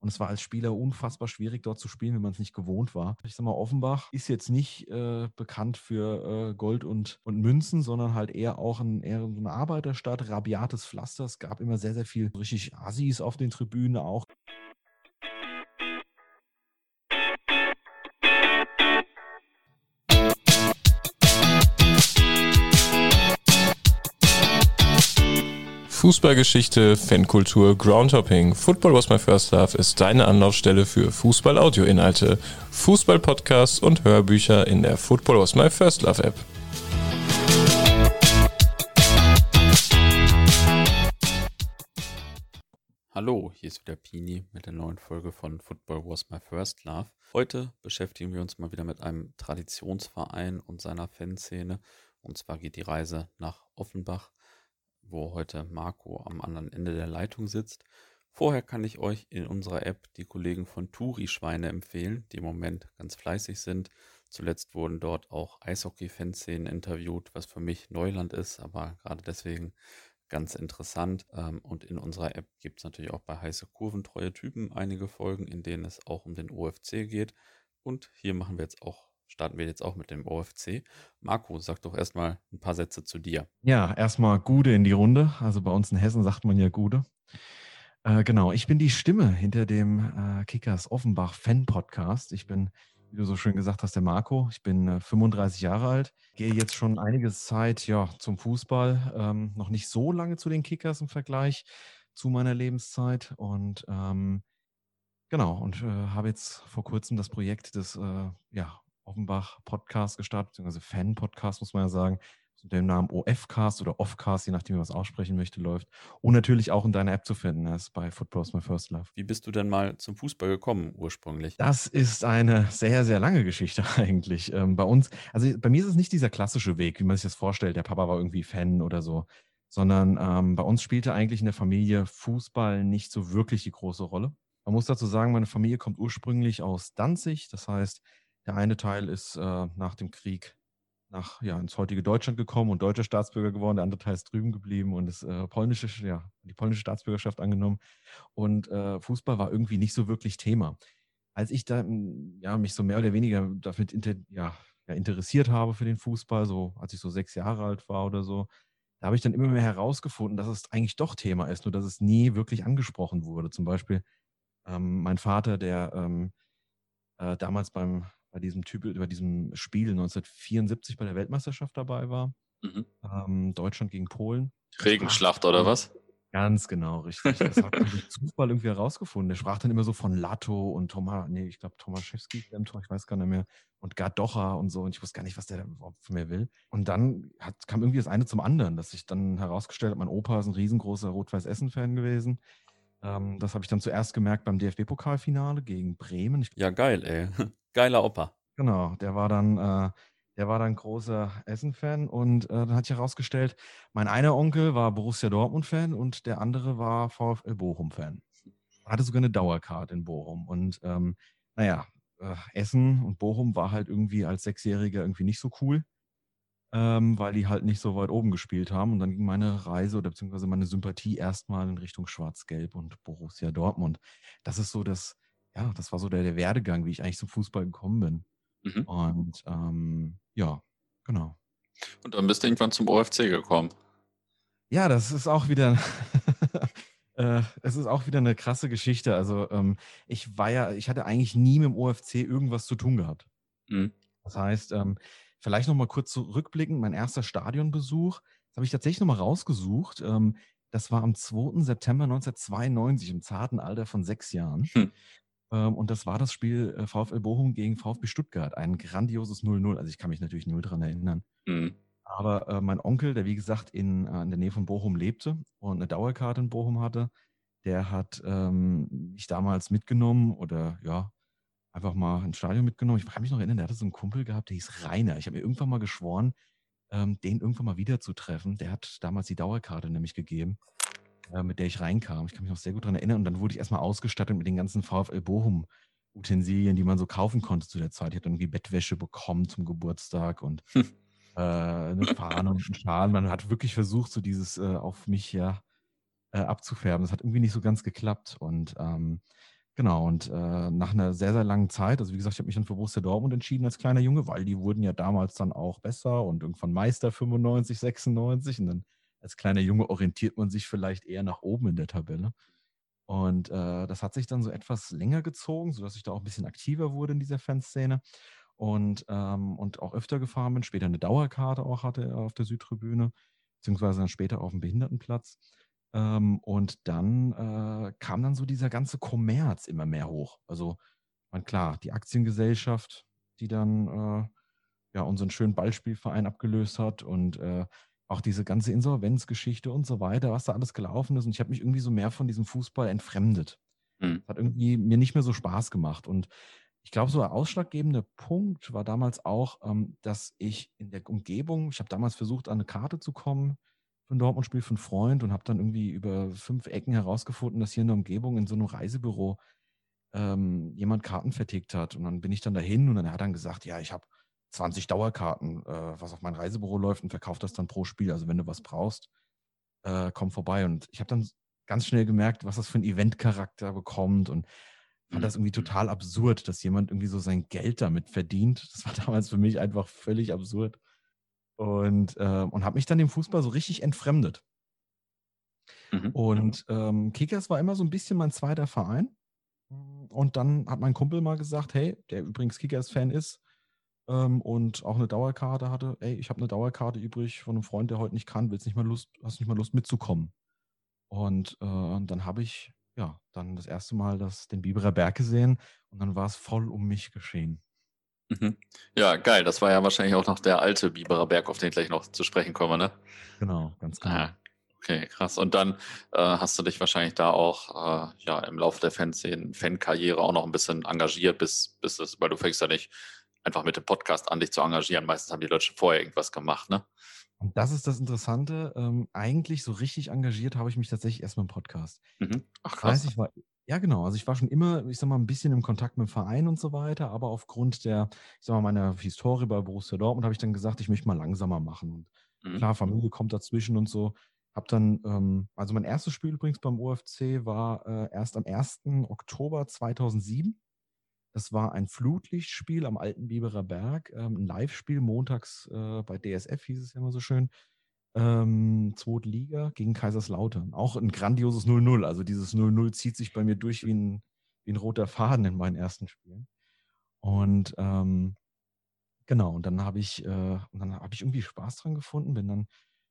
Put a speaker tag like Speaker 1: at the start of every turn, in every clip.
Speaker 1: Und es war als Spieler unfassbar schwierig, dort zu spielen, wenn man es nicht gewohnt war. Ich sag mal, Offenbach ist jetzt nicht äh, bekannt für äh, Gold und, und Münzen, sondern halt eher auch ein, eher eine Arbeiterstadt, rabiates Pflaster. Es gab immer sehr, sehr viel richtig Assis auf den Tribünen auch.
Speaker 2: Fußballgeschichte, Fankultur, Groundhopping. Football was my first love ist deine Anlaufstelle für Fußball-Audio-Inhalte, Fußball-Podcasts und Hörbücher in der Football was my first love App.
Speaker 3: Hallo, hier ist wieder Pini mit der neuen Folge von Football Was My First Love. Heute beschäftigen wir uns mal wieder mit einem Traditionsverein und seiner Fanszene. Und zwar geht die Reise nach Offenbach wo heute Marco am anderen Ende der Leitung sitzt. Vorher kann ich euch in unserer App die Kollegen von Turi-Schweine empfehlen, die im Moment ganz fleißig sind. Zuletzt wurden dort auch Eishockey-Fanszenen interviewt, was für mich Neuland ist, aber gerade deswegen ganz interessant. Ähm, und in unserer App gibt es natürlich auch bei heiße Kurven treue Typen einige Folgen, in denen es auch um den OFC geht. Und hier machen wir jetzt auch starten wir jetzt auch mit dem OFC. Marco, sag doch erstmal ein paar Sätze zu dir.
Speaker 1: Ja, erstmal Gude in die Runde. Also bei uns in Hessen sagt man ja Gude. Äh, genau, ich bin die Stimme hinter dem äh, Kickers Offenbach Fan Podcast. Ich bin, wie du so schön gesagt hast, der Marco. Ich bin äh, 35 Jahre alt, gehe jetzt schon einige Zeit ja, zum Fußball. Ähm, noch nicht so lange zu den Kickers im Vergleich zu meiner Lebenszeit und ähm, Genau, und äh, habe jetzt vor kurzem das Projekt des äh, ja, Offenbach Podcast gestartet, beziehungsweise Fan-Podcast, muss man ja sagen, unter dem Namen OFcast oder Offcast, je nachdem, wie man es aussprechen möchte, läuft. Und natürlich auch in deiner App zu finden. Das ist bei Football's My First Love.
Speaker 3: Wie bist du denn mal zum Fußball gekommen ursprünglich?
Speaker 1: Das ist eine sehr, sehr lange Geschichte eigentlich. Ähm, bei uns, also bei mir ist es nicht dieser klassische Weg, wie man sich das vorstellt. Der Papa war irgendwie Fan oder so. Sondern ähm, bei uns spielte eigentlich in der Familie Fußball nicht so wirklich die große Rolle. Man muss dazu sagen, meine Familie kommt ursprünglich aus Danzig. Das heißt, der eine Teil ist äh, nach dem Krieg nach, ja, ins heutige Deutschland gekommen und deutscher Staatsbürger geworden. Der andere Teil ist drüben geblieben und ist äh, polnische, ja, die polnische Staatsbürgerschaft angenommen. Und äh, Fußball war irgendwie nicht so wirklich Thema. Als ich da ja, mich so mehr oder weniger damit inter, ja, ja, interessiert habe für den Fußball, so als ich so sechs Jahre alt war oder so, da habe ich dann immer mehr herausgefunden, dass es eigentlich doch Thema ist, nur dass es nie wirklich angesprochen wurde. Zum Beispiel ähm, mein Vater, der ähm, äh, damals beim bei diesem Typ, bei diesem Spiel 1974 bei der Weltmeisterschaft dabei war. Mhm. Ähm, Deutschland gegen Polen.
Speaker 3: Regenschlacht oder was?
Speaker 1: Ganz genau, richtig. Das hat man durch Zufall irgendwie herausgefunden. Der sprach dann immer so von Latto und Thomas, nee, ich glaube Tomaszewski im Tor, ich weiß gar nicht mehr, und Gardocha und so. Und ich wusste gar nicht, was der überhaupt von mir will. Und dann hat, kam irgendwie das eine zum anderen, dass ich dann herausgestellt habe, mein Opa ist ein riesengroßer Rot-Weiß-Essen-Fan gewesen. Ähm, das habe ich dann zuerst gemerkt beim DFB-Pokalfinale gegen Bremen.
Speaker 3: ja, geil, ey. Geiler Opa.
Speaker 1: Genau, der war dann, äh, der war dann großer Essen-Fan und äh, dann hat sich herausgestellt, mein einer Onkel war Borussia Dortmund-Fan und der andere war VfL Bochum-Fan. Hatte sogar eine Dauerkarte in Bochum. Und ähm, naja, äh, Essen und Bochum war halt irgendwie als Sechsjähriger irgendwie nicht so cool, ähm, weil die halt nicht so weit oben gespielt haben. Und dann ging meine Reise oder beziehungsweise meine Sympathie erstmal in Richtung Schwarz-Gelb und Borussia Dortmund. Das ist so das, ja, das war so der, der Werdegang, wie ich eigentlich zum Fußball gekommen bin. Mhm. Und ähm, ja, genau.
Speaker 3: Und dann bist du irgendwann zum OFC gekommen.
Speaker 1: Ja, das ist auch wieder, äh, es ist auch wieder eine krasse Geschichte. Also ähm, ich war ja, ich hatte eigentlich nie mit dem OFC irgendwas zu tun gehabt. Mhm. Das heißt, ähm, vielleicht nochmal kurz zurückblicken, mein erster Stadionbesuch, das habe ich tatsächlich nochmal rausgesucht. Ähm, das war am 2. September 1992 im zarten Alter von sechs Jahren. Hm. Ähm, und das war das Spiel äh, VfL Bochum gegen VfB Stuttgart. Ein grandioses 0-0. Also ich kann mich natürlich null dran erinnern. Mhm. Aber äh, mein Onkel, der wie gesagt in, äh, in der Nähe von Bochum lebte und eine Dauerkarte in Bochum hatte, der hat ähm, mich damals mitgenommen oder ja, einfach mal ins Stadion mitgenommen. Ich kann mich noch erinnern, der hatte so einen Kumpel gehabt, der hieß Rainer. Ich habe mir irgendwann mal geschworen, ähm, den irgendwann mal wiederzutreffen. Der hat damals die Dauerkarte nämlich gegeben äh, mit der ich reinkam. Ich kann mich noch sehr gut daran erinnern. Und dann wurde ich erstmal ausgestattet mit den ganzen VfL Bochum. Utensilien, die man so kaufen konnte zu der Zeit. Ich hatte irgendwie Bettwäsche bekommen zum Geburtstag und hm. äh, eine Fahne und einen Schal. Man hat wirklich versucht, so dieses äh, auf mich ja äh, abzufärben. Das hat irgendwie nicht so ganz geklappt. Und ähm, Genau, und äh, nach einer sehr, sehr langen Zeit, also wie gesagt, ich habe mich dann für Borussia Dortmund entschieden als kleiner Junge, weil die wurden ja damals dann auch besser und irgendwann Meister 95, 96 und dann als kleiner Junge orientiert man sich vielleicht eher nach oben in der Tabelle. Und äh, das hat sich dann so etwas länger gezogen, sodass ich da auch ein bisschen aktiver wurde in dieser Fanszene und, ähm, und auch öfter gefahren bin, später eine Dauerkarte auch hatte auf der Südtribüne, beziehungsweise dann später auf dem Behindertenplatz. Ähm, und dann äh, kam dann so dieser ganze Kommerz immer mehr hoch. Also, man, klar, die Aktiengesellschaft, die dann äh, ja unseren schönen Ballspielverein abgelöst hat und äh, auch diese ganze Insolvenzgeschichte und so weiter, was da alles gelaufen ist. Und ich habe mich irgendwie so mehr von diesem Fußball entfremdet. Mhm. Hat irgendwie mir nicht mehr so Spaß gemacht. Und ich glaube, so ein ausschlaggebender Punkt war damals auch, ähm, dass ich in der Umgebung, ich habe damals versucht, an eine Karte zu kommen für ein Dortmund-Spiel von Freund und habe dann irgendwie über fünf Ecken herausgefunden, dass hier in der Umgebung in so einem Reisebüro ähm, jemand Karten vertickt hat. Und dann bin ich dann dahin und dann hat er dann gesagt, ja, ich habe 20 Dauerkarten, äh, was auf mein Reisebüro läuft und verkaufe das dann pro Spiel. Also wenn du was brauchst, äh, komm vorbei. Und ich habe dann ganz schnell gemerkt, was das für ein Eventcharakter bekommt und fand das irgendwie mhm. total absurd, dass jemand irgendwie so sein Geld damit verdient. Das war damals für mich einfach völlig absurd und, äh, und habe mich dann dem Fußball so richtig entfremdet. Mhm. Und ähm, Kickers war immer so ein bisschen mein zweiter Verein. Und dann hat mein Kumpel mal gesagt, hey, der übrigens Kickers-Fan ist ähm, und auch eine Dauerkarte hatte, ey, ich habe eine Dauerkarte übrig von einem Freund, der heute nicht kann, willst nicht mal Lust, hast nicht mal Lust mitzukommen. Und äh, dann habe ich ja dann das erste Mal das, den Biberer Berg gesehen und dann war es voll um mich geschehen.
Speaker 3: Mhm. Ja, geil. Das war ja wahrscheinlich auch noch der alte Biberer Berg, auf den ich gleich noch zu sprechen komme, ne?
Speaker 1: Genau, ganz genau. Ah,
Speaker 3: okay, krass. Und dann äh, hast du dich wahrscheinlich da auch äh, ja, im Laufe der Fankarriere auch noch ein bisschen engagiert, bis, bis das, weil du fängst ja nicht einfach mit dem Podcast an, dich zu engagieren. Meistens haben die Leute schon vorher irgendwas gemacht, ne?
Speaker 1: Und das ist das Interessante. Ähm, eigentlich so richtig engagiert habe ich mich tatsächlich erst mit dem Podcast. Mhm. Ach krass. Ich, weiß, ich war ja, genau. Also ich war schon immer, ich sag mal, ein bisschen im Kontakt mit dem Verein und so weiter, aber aufgrund der, ich sag mal, meiner Historie bei Borussia Dortmund habe ich dann gesagt, ich möchte mal langsamer machen. Und mhm. klar, Familie kommt dazwischen und so. Hab dann, ähm, also mein erstes Spiel übrigens beim OFC war äh, erst am 1. Oktober 2007. Das war ein Flutlichtspiel am Alten Biberer Berg, ähm, ein Live-Spiel montags äh, bei DSF, hieß es ja immer so schön ähm, zweite Liga gegen Kaiserslautern. Auch ein grandioses 0-0. Also dieses 0-0 zieht sich bei mir durch wie ein, wie ein roter Faden in meinen ersten Spielen. Und ähm, genau, und dann habe ich, äh, habe ich irgendwie Spaß dran gefunden, bin dann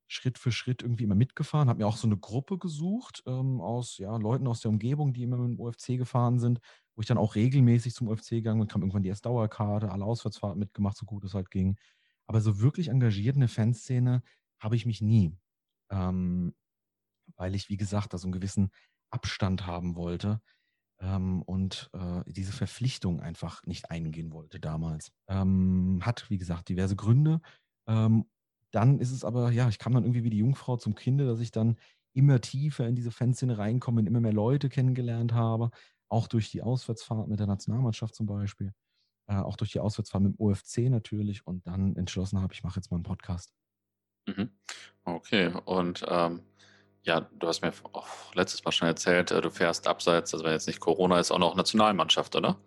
Speaker 1: Schritt für Schritt irgendwie immer mitgefahren, habe mir auch so eine Gruppe gesucht ähm, aus ja, Leuten aus der Umgebung, die immer mit dem UFC gefahren sind, wo ich dann auch regelmäßig zum UFC gegangen bin, kam irgendwann die erste Dauerkarte, alle Auswärtsfahrten mitgemacht, so gut es halt ging. Aber so wirklich engagiert in der Fanszene habe ich mich nie, ähm, weil ich, wie gesagt, da so einen gewissen Abstand haben wollte ähm, und äh, diese Verpflichtung einfach nicht eingehen wollte damals. Ähm, hat, wie gesagt, diverse Gründe. Ähm, dann ist es aber, ja, ich kam dann irgendwie wie die Jungfrau zum Kinde, dass ich dann immer tiefer in diese Fanszene reinkomme und immer mehr Leute kennengelernt habe, auch durch die Auswärtsfahrt mit der Nationalmannschaft zum Beispiel, äh, auch durch die Auswärtsfahrt mit dem OFC natürlich und dann entschlossen habe, ich mache jetzt mal einen Podcast.
Speaker 3: Mhm. Okay, und ähm, ja, du hast mir auch letztes Mal schon erzählt, äh, du fährst abseits, also wenn jetzt nicht Corona ist, auch noch Nationalmannschaft, oder?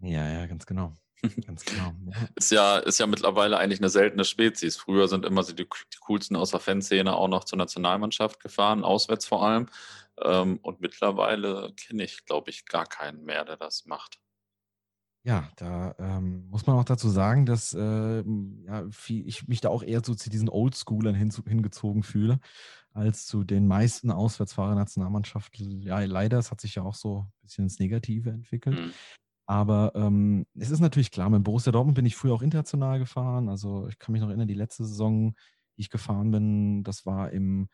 Speaker 1: Ja, ja, ganz genau. Ganz genau.
Speaker 3: Ja. Ist ja, ist ja mittlerweile eigentlich eine seltene Spezies. Früher sind immer so die, die coolsten aus der Fanszene auch noch zur Nationalmannschaft gefahren, auswärts vor allem. Ähm, und mittlerweile kenne ich, glaube ich, gar keinen mehr, der das macht.
Speaker 1: Ja, da ähm, muss man auch dazu sagen, dass äh, ja, viel, ich mich da auch eher so zu diesen Oldschoolern hin, hingezogen fühle, als zu den meisten Auswärtsfahrer-Nationalmannschaften. Ja, leider, es hat sich ja auch so ein bisschen ins Negative entwickelt. Mhm. Aber ähm, es ist natürlich klar, mit Borussia Dortmund bin ich früher auch international gefahren. Also ich kann mich noch erinnern, die letzte Saison, die ich gefahren bin, das war im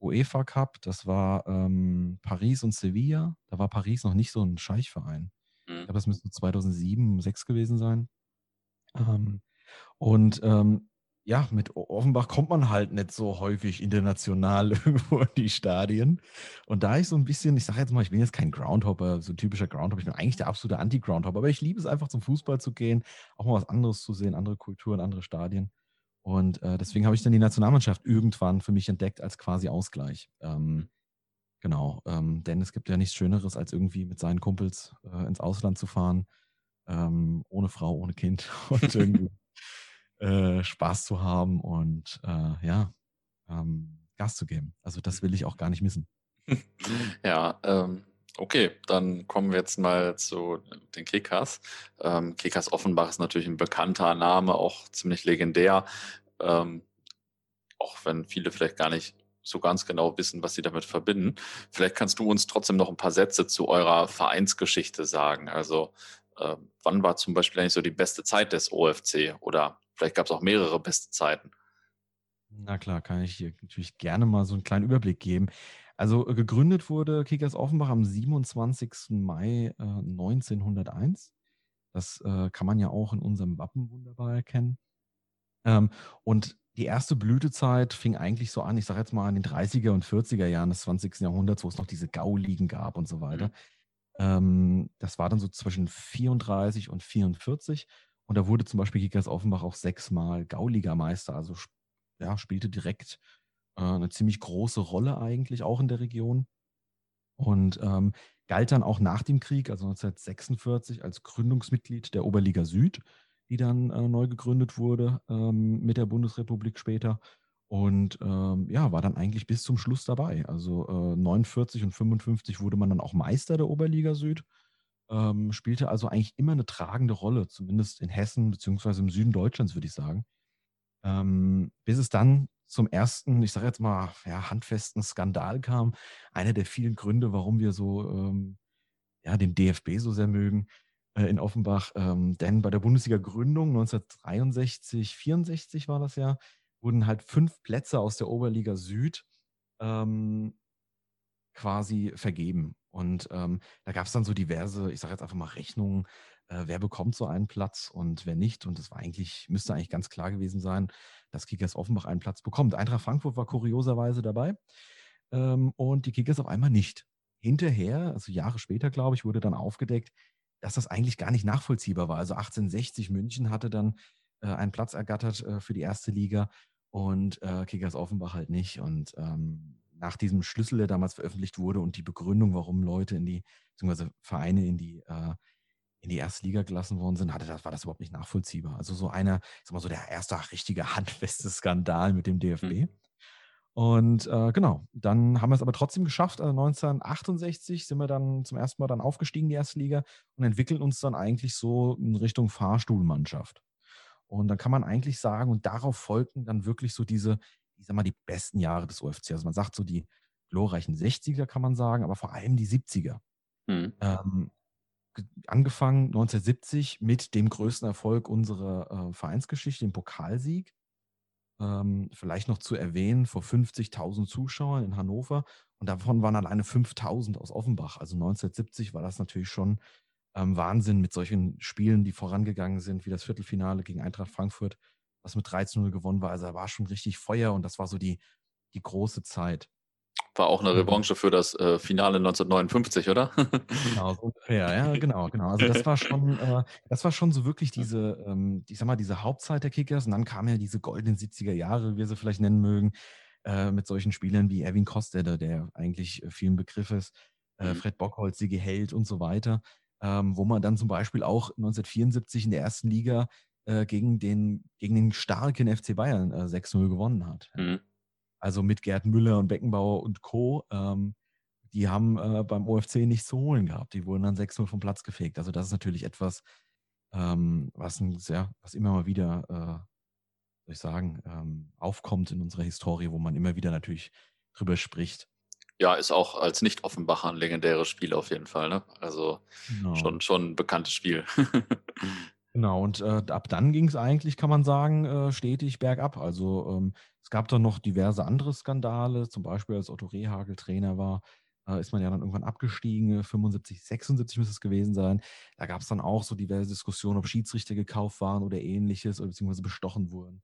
Speaker 1: UEFA Cup, das war ähm, Paris und Sevilla. Da war Paris noch nicht so ein Scheichverein. Ich glaube, das müsste 2007, 2006 gewesen sein. Ähm, und ähm, ja, mit Offenbach kommt man halt nicht so häufig international irgendwo in die Stadien. Und da ich so ein bisschen, ich sage jetzt mal, ich bin jetzt kein Groundhopper, so ein typischer Groundhopper, ich bin eigentlich der absolute Anti-Groundhopper, aber ich liebe es einfach zum Fußball zu gehen, auch mal was anderes zu sehen, andere Kulturen, andere Stadien. Und äh, deswegen habe ich dann die Nationalmannschaft irgendwann für mich entdeckt als quasi Ausgleich. Ähm, Genau, ähm, denn es gibt ja nichts Schöneres, als irgendwie mit seinen Kumpels äh, ins Ausland zu fahren, ähm, ohne Frau, ohne Kind und irgendwie äh, Spaß zu haben und äh, ja, ähm, Gas zu geben. Also das will ich auch gar nicht missen.
Speaker 3: Ja, ähm, okay, dann kommen wir jetzt mal zu den Kickers. Ähm, Kickers Offenbach ist natürlich ein bekannter Name, auch ziemlich legendär. Ähm, auch wenn viele vielleicht gar nicht so ganz genau wissen, was sie damit verbinden. Vielleicht kannst du uns trotzdem noch ein paar Sätze zu eurer Vereinsgeschichte sagen. Also äh, wann war zum Beispiel eigentlich so die beste Zeit des OFC oder vielleicht gab es auch mehrere beste Zeiten?
Speaker 1: Na klar, kann ich hier natürlich gerne mal so einen kleinen Überblick geben. Also äh, gegründet wurde Kickers Offenbach am 27. Mai äh, 1901. Das äh, kann man ja auch in unserem Wappen wunderbar erkennen. Ähm, und die erste Blütezeit fing eigentlich so an, ich sage jetzt mal in den 30er und 40er Jahren des 20. Jahrhunderts, wo es noch diese Gauligen gab und so weiter. Mhm. Ähm, das war dann so zwischen 34 und 44. Und da wurde zum Beispiel Kickers Offenbach auch sechsmal Gauligameister, also ja, spielte direkt äh, eine ziemlich große Rolle eigentlich auch in der Region. Und ähm, galt dann auch nach dem Krieg, also 1946, als Gründungsmitglied der Oberliga Süd die dann äh, neu gegründet wurde ähm, mit der Bundesrepublik später. Und ähm, ja, war dann eigentlich bis zum Schluss dabei. Also äh, 49 und 55 wurde man dann auch Meister der Oberliga Süd. Ähm, spielte also eigentlich immer eine tragende Rolle, zumindest in Hessen beziehungsweise im Süden Deutschlands, würde ich sagen. Ähm, bis es dann zum ersten, ich sage jetzt mal, ja, handfesten Skandal kam. Einer der vielen Gründe, warum wir so ähm, ja, den DFB so sehr mögen in Offenbach. Ähm, denn bei der Bundesliga-Gründung 1963, 64 war das ja, wurden halt fünf Plätze aus der Oberliga Süd ähm, quasi vergeben. Und ähm, da gab es dann so diverse, ich sage jetzt einfach mal Rechnungen, äh, wer bekommt so einen Platz und wer nicht. Und das war eigentlich, müsste eigentlich ganz klar gewesen sein, dass Kickers Offenbach einen Platz bekommt. Eintracht Frankfurt war kurioserweise dabei ähm, und die Kickers auf einmal nicht. Hinterher, also Jahre später, glaube ich, wurde dann aufgedeckt, dass das eigentlich gar nicht nachvollziehbar war. Also 1860 München hatte dann äh, einen Platz ergattert äh, für die erste Liga und äh, Kickers Offenbach halt nicht. Und ähm, nach diesem Schlüssel, der damals veröffentlicht wurde und die Begründung, warum Leute in die, beziehungsweise Vereine in die, äh, in die erste Liga gelassen worden sind, hatte das, war das überhaupt nicht nachvollziehbar. Also so einer, ich sag mal so der erste richtige handfeste Skandal mit dem DFB. Mhm. Und äh, genau, dann haben wir es aber trotzdem geschafft. Also 1968 sind wir dann zum ersten Mal dann aufgestiegen, die erste Liga, und entwickeln uns dann eigentlich so in Richtung Fahrstuhlmannschaft. Und dann kann man eigentlich sagen, und darauf folgten dann wirklich so diese, ich sag mal, die besten Jahre des UFC. Also man sagt so die glorreichen 60er, kann man sagen, aber vor allem die 70er. Mhm. Ähm, angefangen 1970 mit dem größten Erfolg unserer äh, Vereinsgeschichte, dem Pokalsieg ähm, vielleicht noch zu erwähnen, vor 50.000 Zuschauern in Hannover und davon waren alleine 5.000 aus Offenbach. Also 1970 war das natürlich schon ähm, Wahnsinn mit solchen Spielen, die vorangegangen sind, wie das Viertelfinale gegen Eintracht Frankfurt, was mit 13-0 gewonnen war. Also da war schon richtig Feuer und das war so die, die große Zeit.
Speaker 3: War auch eine Revanche für das äh, Finale 1959, oder?
Speaker 1: Genau, so ungefähr, ja, genau, genau. Also das war schon, äh, das war schon so wirklich diese, ähm, ich sag mal, diese Hauptzeit der Kickers und dann kamen ja diese goldenen 70er Jahre, wie wir sie vielleicht nennen mögen, äh, mit solchen Spielern wie Erwin Kostede, der eigentlich äh, vielen Begriff ist, äh, mhm. Fred Bockholz, Sigi Held und so weiter, ähm, wo man dann zum Beispiel auch 1974 in der ersten Liga äh, gegen, den, gegen den starken FC Bayern 6-0 gewonnen hat. Mhm. Also mit Gerd Müller und Beckenbauer und Co. Ähm, die haben äh, beim OFC nichts zu holen gehabt. Die wurden dann 6-0 vom Platz gefegt. Also das ist natürlich etwas, ähm, was, ein, ja, was immer mal wieder, äh, soll ich sagen, ähm, aufkommt in unserer Historie, wo man immer wieder natürlich drüber spricht.
Speaker 3: Ja, ist auch als Nicht-Offenbacher ein legendäres Spiel auf jeden Fall. Ne? Also genau. schon, schon ein bekanntes Spiel.
Speaker 1: Genau, und äh, ab dann ging es eigentlich, kann man sagen, äh, stetig bergab. Also ähm, es gab dann noch diverse andere Skandale, zum Beispiel als Otto Rehagel Trainer war, äh, ist man ja dann irgendwann abgestiegen, 75, 76 müsste es gewesen sein. Da gab es dann auch so diverse Diskussionen, ob Schiedsrichter gekauft waren oder ähnliches, oder beziehungsweise bestochen wurden.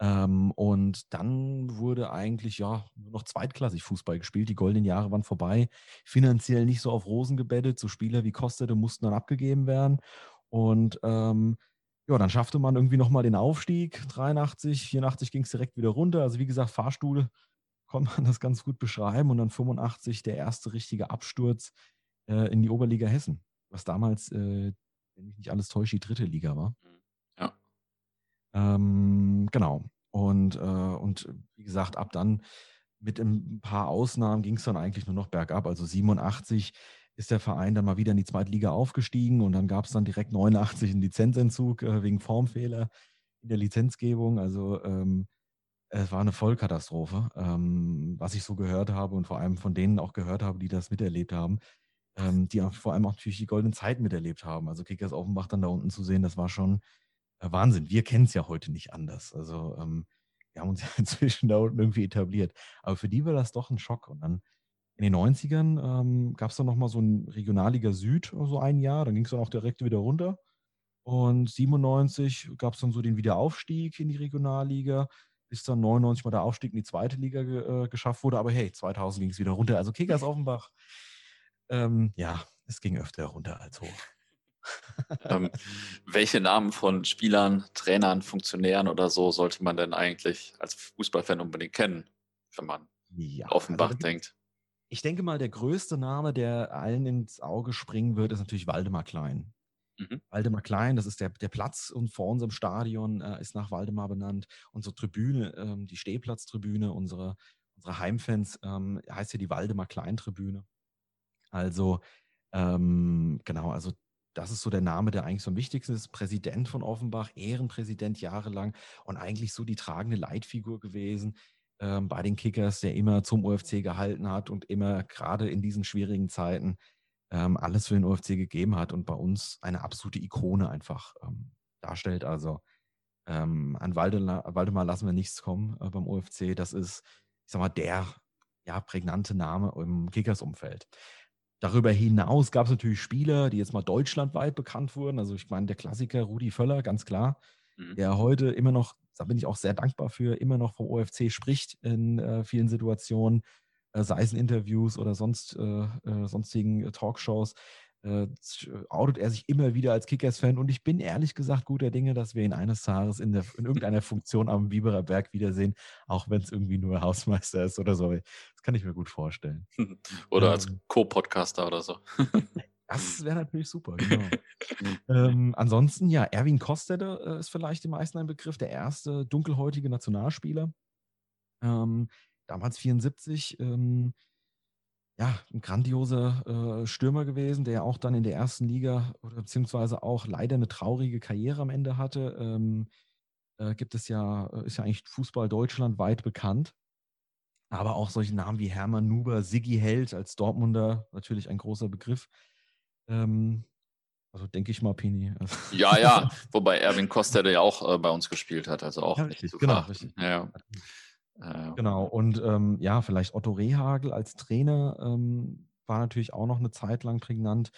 Speaker 1: Ähm, und dann wurde eigentlich ja nur noch zweitklassig Fußball gespielt. Die goldenen Jahre waren vorbei. Finanziell nicht so auf Rosen gebettet. So Spieler wie Kostete mussten dann abgegeben werden. Und ähm, ja, dann schaffte man irgendwie nochmal den Aufstieg. 83, 84 ging es direkt wieder runter. Also wie gesagt, Fahrstuhl konnte man das ganz gut beschreiben. Und dann 85 der erste richtige Absturz äh, in die Oberliga Hessen, was damals, äh, wenn mich nicht alles täuscht, die dritte Liga war. Mhm.
Speaker 3: Ja.
Speaker 1: Ähm, genau. Und, äh, und wie gesagt, ab dann mit ein paar Ausnahmen ging es dann eigentlich nur noch bergab. Also 87 ist der Verein dann mal wieder in die zweite Liga aufgestiegen und dann gab es dann direkt 89 einen Lizenzentzug äh, wegen Formfehler in der Lizenzgebung. Also ähm, es war eine Vollkatastrophe, ähm, was ich so gehört habe und vor allem von denen auch gehört habe, die das miterlebt haben, ähm, die vor allem auch natürlich die goldenen Zeiten miterlebt haben. Also Kickers Offenbach dann da unten zu sehen, das war schon äh, Wahnsinn. Wir kennen es ja heute nicht anders. Also ähm, wir haben uns ja inzwischen da unten irgendwie etabliert. Aber für die war das doch ein Schock. Und dann in den 90ern ähm, gab es dann nochmal so ein Regionalliga Süd, so ein Jahr. Dann ging es dann auch direkt wieder runter. Und 97 gab es dann so den Wiederaufstieg in die Regionalliga, bis dann 99 mal der Aufstieg in die zweite Liga ge äh, geschafft wurde. Aber hey, 2000 ging es wieder runter. Also Kickers Offenbach, ähm, ja, es ging öfter runter als hoch.
Speaker 3: ähm, welche Namen von Spielern, Trainern, Funktionären oder so sollte man denn eigentlich als Fußballfan unbedingt kennen, wenn man ja, Offenbach also, denkt?
Speaker 1: Ich denke mal, der größte Name, der allen ins Auge springen wird, ist natürlich Waldemar Klein. Mhm. Waldemar Klein, das ist der, der Platz und vor unserem Stadion äh, ist nach Waldemar benannt. Unsere Tribüne, ähm, die Stehplatztribüne, unsere, unsere Heimfans, ähm, heißt hier die Waldemar Klein-Tribüne. Also, ähm, genau, also das ist so der Name, der eigentlich so am wichtigsten ist. Präsident von Offenbach, Ehrenpräsident jahrelang und eigentlich so die tragende Leitfigur gewesen ähm, bei den Kickers, der immer zum UFC gehalten hat und immer gerade in diesen schwierigen Zeiten ähm, alles für den UFC gegeben hat und bei uns eine absolute Ikone einfach ähm, darstellt. Also ähm, an Waldemar, Waldemar lassen wir nichts kommen äh, beim UFC. Das ist, ich sag mal, der ja, prägnante Name im Kickers-Umfeld. Darüber hinaus gab es natürlich Spieler, die jetzt mal deutschlandweit bekannt wurden. Also ich meine, der Klassiker Rudi Völler, ganz klar, mhm. der heute immer noch da bin ich auch sehr dankbar für, immer noch vom OFC spricht in äh, vielen Situationen, äh, sei es in Interviews oder sonst, äh, äh sonstigen Talkshows, äh, outet er sich immer wieder als Kickers-Fan und ich bin ehrlich gesagt guter Dinge, dass wir ihn eines Tages in, der, in irgendeiner Funktion am Biberer Berg wiedersehen, auch wenn es irgendwie nur Hausmeister ist oder so. Das kann ich mir gut vorstellen.
Speaker 3: Oder ähm, als Co-Podcaster oder so.
Speaker 1: Das wäre natürlich super, genau. ähm, ansonsten, ja, Erwin Kostede äh, ist vielleicht dem meisten ein Begriff, der erste dunkelhäutige Nationalspieler. Ähm, damals 74, ähm, ja, ein grandioser äh, Stürmer gewesen, der auch dann in der ersten Liga oder beziehungsweise auch leider eine traurige Karriere am Ende hatte. Ähm, äh, gibt es ja, äh, ist ja eigentlich Fußball Deutschland weit bekannt. Aber auch solche Namen wie Hermann Nuber, Siggi Held als Dortmunder, natürlich ein großer Begriff. Ähm, also denke ich mal, Pini.
Speaker 3: Ja, ja, wobei Erwin Koster, der ja auch äh, bei uns gespielt hat, also auch
Speaker 1: ja, richtig, zu genau, richtig. Ja. Äh, genau, und ähm, ja, vielleicht Otto Rehagel als Trainer ähm, war natürlich auch noch eine Zeit lang prägnant.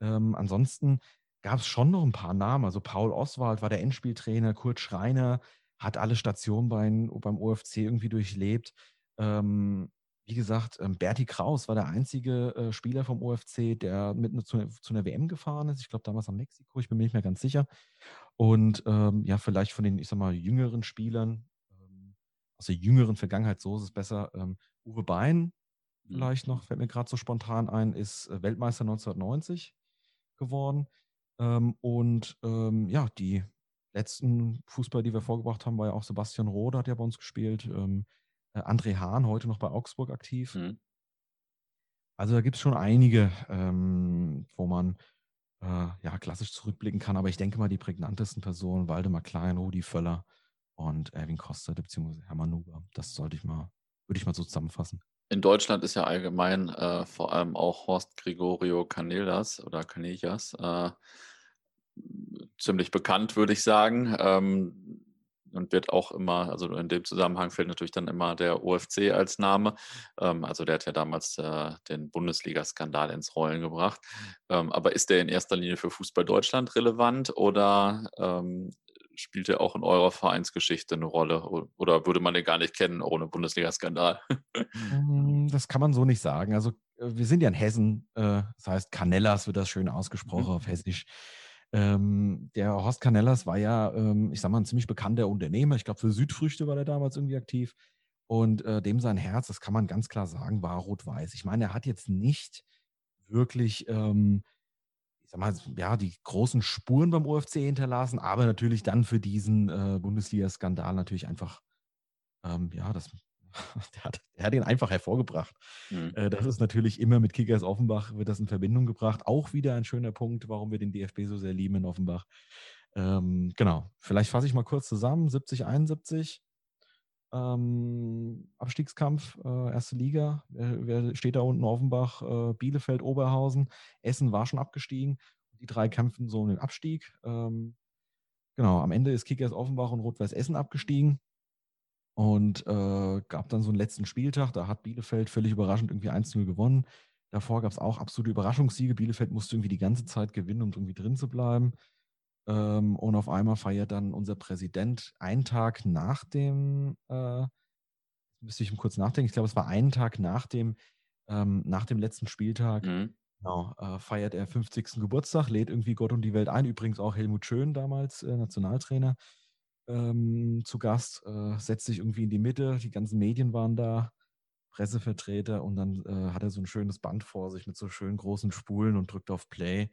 Speaker 1: Ähm, ansonsten gab es schon noch ein paar Namen. Also Paul Oswald war der Endspieltrainer, Kurt Schreiner hat alle Stationen beim, beim OFC irgendwie durchlebt. Ähm, wie gesagt, ähm, Berti Kraus war der einzige äh, Spieler vom OFC, der mit ne, zu, zu, einer WM gefahren ist. Ich glaube, damals nach Mexiko, ich bin mir nicht mehr ganz sicher. Und ähm, ja, vielleicht von den, ich sag mal, jüngeren Spielern, ähm, aus der jüngeren Vergangenheit, so ist es besser. Ähm, Uwe Bein, mhm. vielleicht noch, fällt mir gerade so spontan ein, ist äh, Weltmeister 1990 geworden. Ähm, und ja, die letzten Fußball, die wir vorgebracht haben, war ja auch Sebastian Rode, hat ja bei uns gespielt. Äh, André Hahn, heute noch bei Augsburg aktiv. Mhm. Also da gibt es schon einige, ähm, wo man äh, ja klassisch zurückblicken kann. Aber ich denke mal, die prägnantesten Personen, Waldemar Klein, Rudi Völler und Erwin Koster, beziehungsweise Hermann Nuber. Das sollte ich mal, würde ich mal so zusammenfassen.
Speaker 3: In Deutschland ist ja allgemein äh, vor allem auch Horst Gregorio Canelas oder Canellas äh, ziemlich bekannt, würde ich sagen. Ähm, und wird auch immer, also in dem Zusammenhang fällt natürlich dann immer der OFC als Name. Ähm, also der hat ja damals äh, den Bundesliga-Skandal ins Rollen gebracht. Ähm, aber ist der in erster Linie für Fußball Deutschland relevant oder ähm, spielt er auch in eurer Vereinsgeschichte eine Rolle? Oder würde man den gar nicht kennen ohne Bundesliga-Skandal?
Speaker 1: Hm, das kann man so nicht sagen. Also äh, wir sind ja in Hessen, äh, das heißt Canellas wird das schön ausgesprochen mhm. auf Hessisch. Ähm, der Horst Canellas war ja, ähm, ich sag mal, ein ziemlich bekannter Unternehmer. Ich glaube, für Südfrüchte war er damals irgendwie aktiv. Und äh, dem sein Herz, das kann man ganz klar sagen, war rot-weiß. Ich meine, er hat jetzt nicht wirklich, ähm, ich sag mal, ja, die großen Spuren beim UFC hinterlassen, aber natürlich dann für diesen äh, Bundesliga-Skandal natürlich einfach, ähm, ja, das, der, hat, der hat ihn einfach hervorgebracht. Mhm. Äh, das ist natürlich immer mit Kickers Offenbach, wird das in Verbindung gebracht. Auch wieder ein schöner Punkt, warum wir den DFB so sehr lieben in Offenbach. Ähm, genau, vielleicht fasse ich mal kurz zusammen. 70, 71 ähm, Abstiegskampf, äh, erste Liga. Wer, wer, steht da unten? Offenbach, äh, Bielefeld, Oberhausen. Essen war schon abgestiegen. Die drei kämpfen so um den Abstieg. Ähm, genau, am Ende ist Kickers Offenbach und Rot-Weiß Essen abgestiegen. Und äh, gab dann so einen letzten Spieltag. Da hat Bielefeld völlig überraschend irgendwie 1-0 gewonnen. Davor gab es auch absolute Überraschungssiege. Bielefeld musste irgendwie die ganze Zeit gewinnen, um irgendwie drin zu bleiben. Ähm, und auf einmal feiert dann unser Präsident einen Tag nach dem, äh, müsste ich kurz nachdenken, ich glaube, es war einen Tag nach dem, ähm, nach dem letzten Spieltag, mhm. genau, äh, feiert er 50. Geburtstag, lädt irgendwie Gott und die Welt ein, übrigens auch Helmut Schön damals, äh, Nationaltrainer, ähm, zu Gast, äh, setzt sich irgendwie in die Mitte, die ganzen Medien waren da, Pressevertreter und dann äh, hat er so ein schönes Band vor sich mit so schönen großen Spulen und drückt auf Play.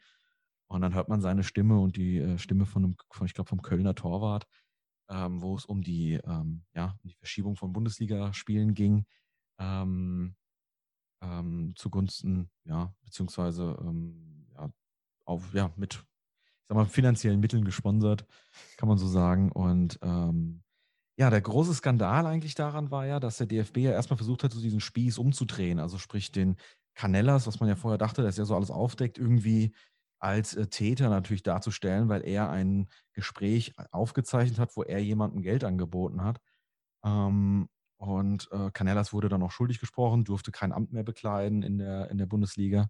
Speaker 1: Und dann hört man seine Stimme und die äh, Stimme von, einem, von ich glaube, vom Kölner Torwart, ähm, wo es um die, ähm, ja, um die Verschiebung von Bundesligaspielen ging, ähm, ähm, zugunsten, ja, beziehungsweise ähm, ja, auf, ja, mit, ich sag mal, finanziellen Mitteln gesponsert, kann man so sagen. Und ähm, ja, der große Skandal eigentlich daran war ja, dass der DFB ja erstmal versucht hat, so diesen Spieß umzudrehen, also sprich den Canellas, was man ja vorher dachte, dass er so alles aufdeckt, irgendwie als äh, Täter natürlich darzustellen, weil er ein Gespräch aufgezeichnet hat, wo er jemandem Geld angeboten hat. Ähm, und äh, Canellas wurde dann auch schuldig gesprochen, durfte kein Amt mehr bekleiden in der, in der Bundesliga.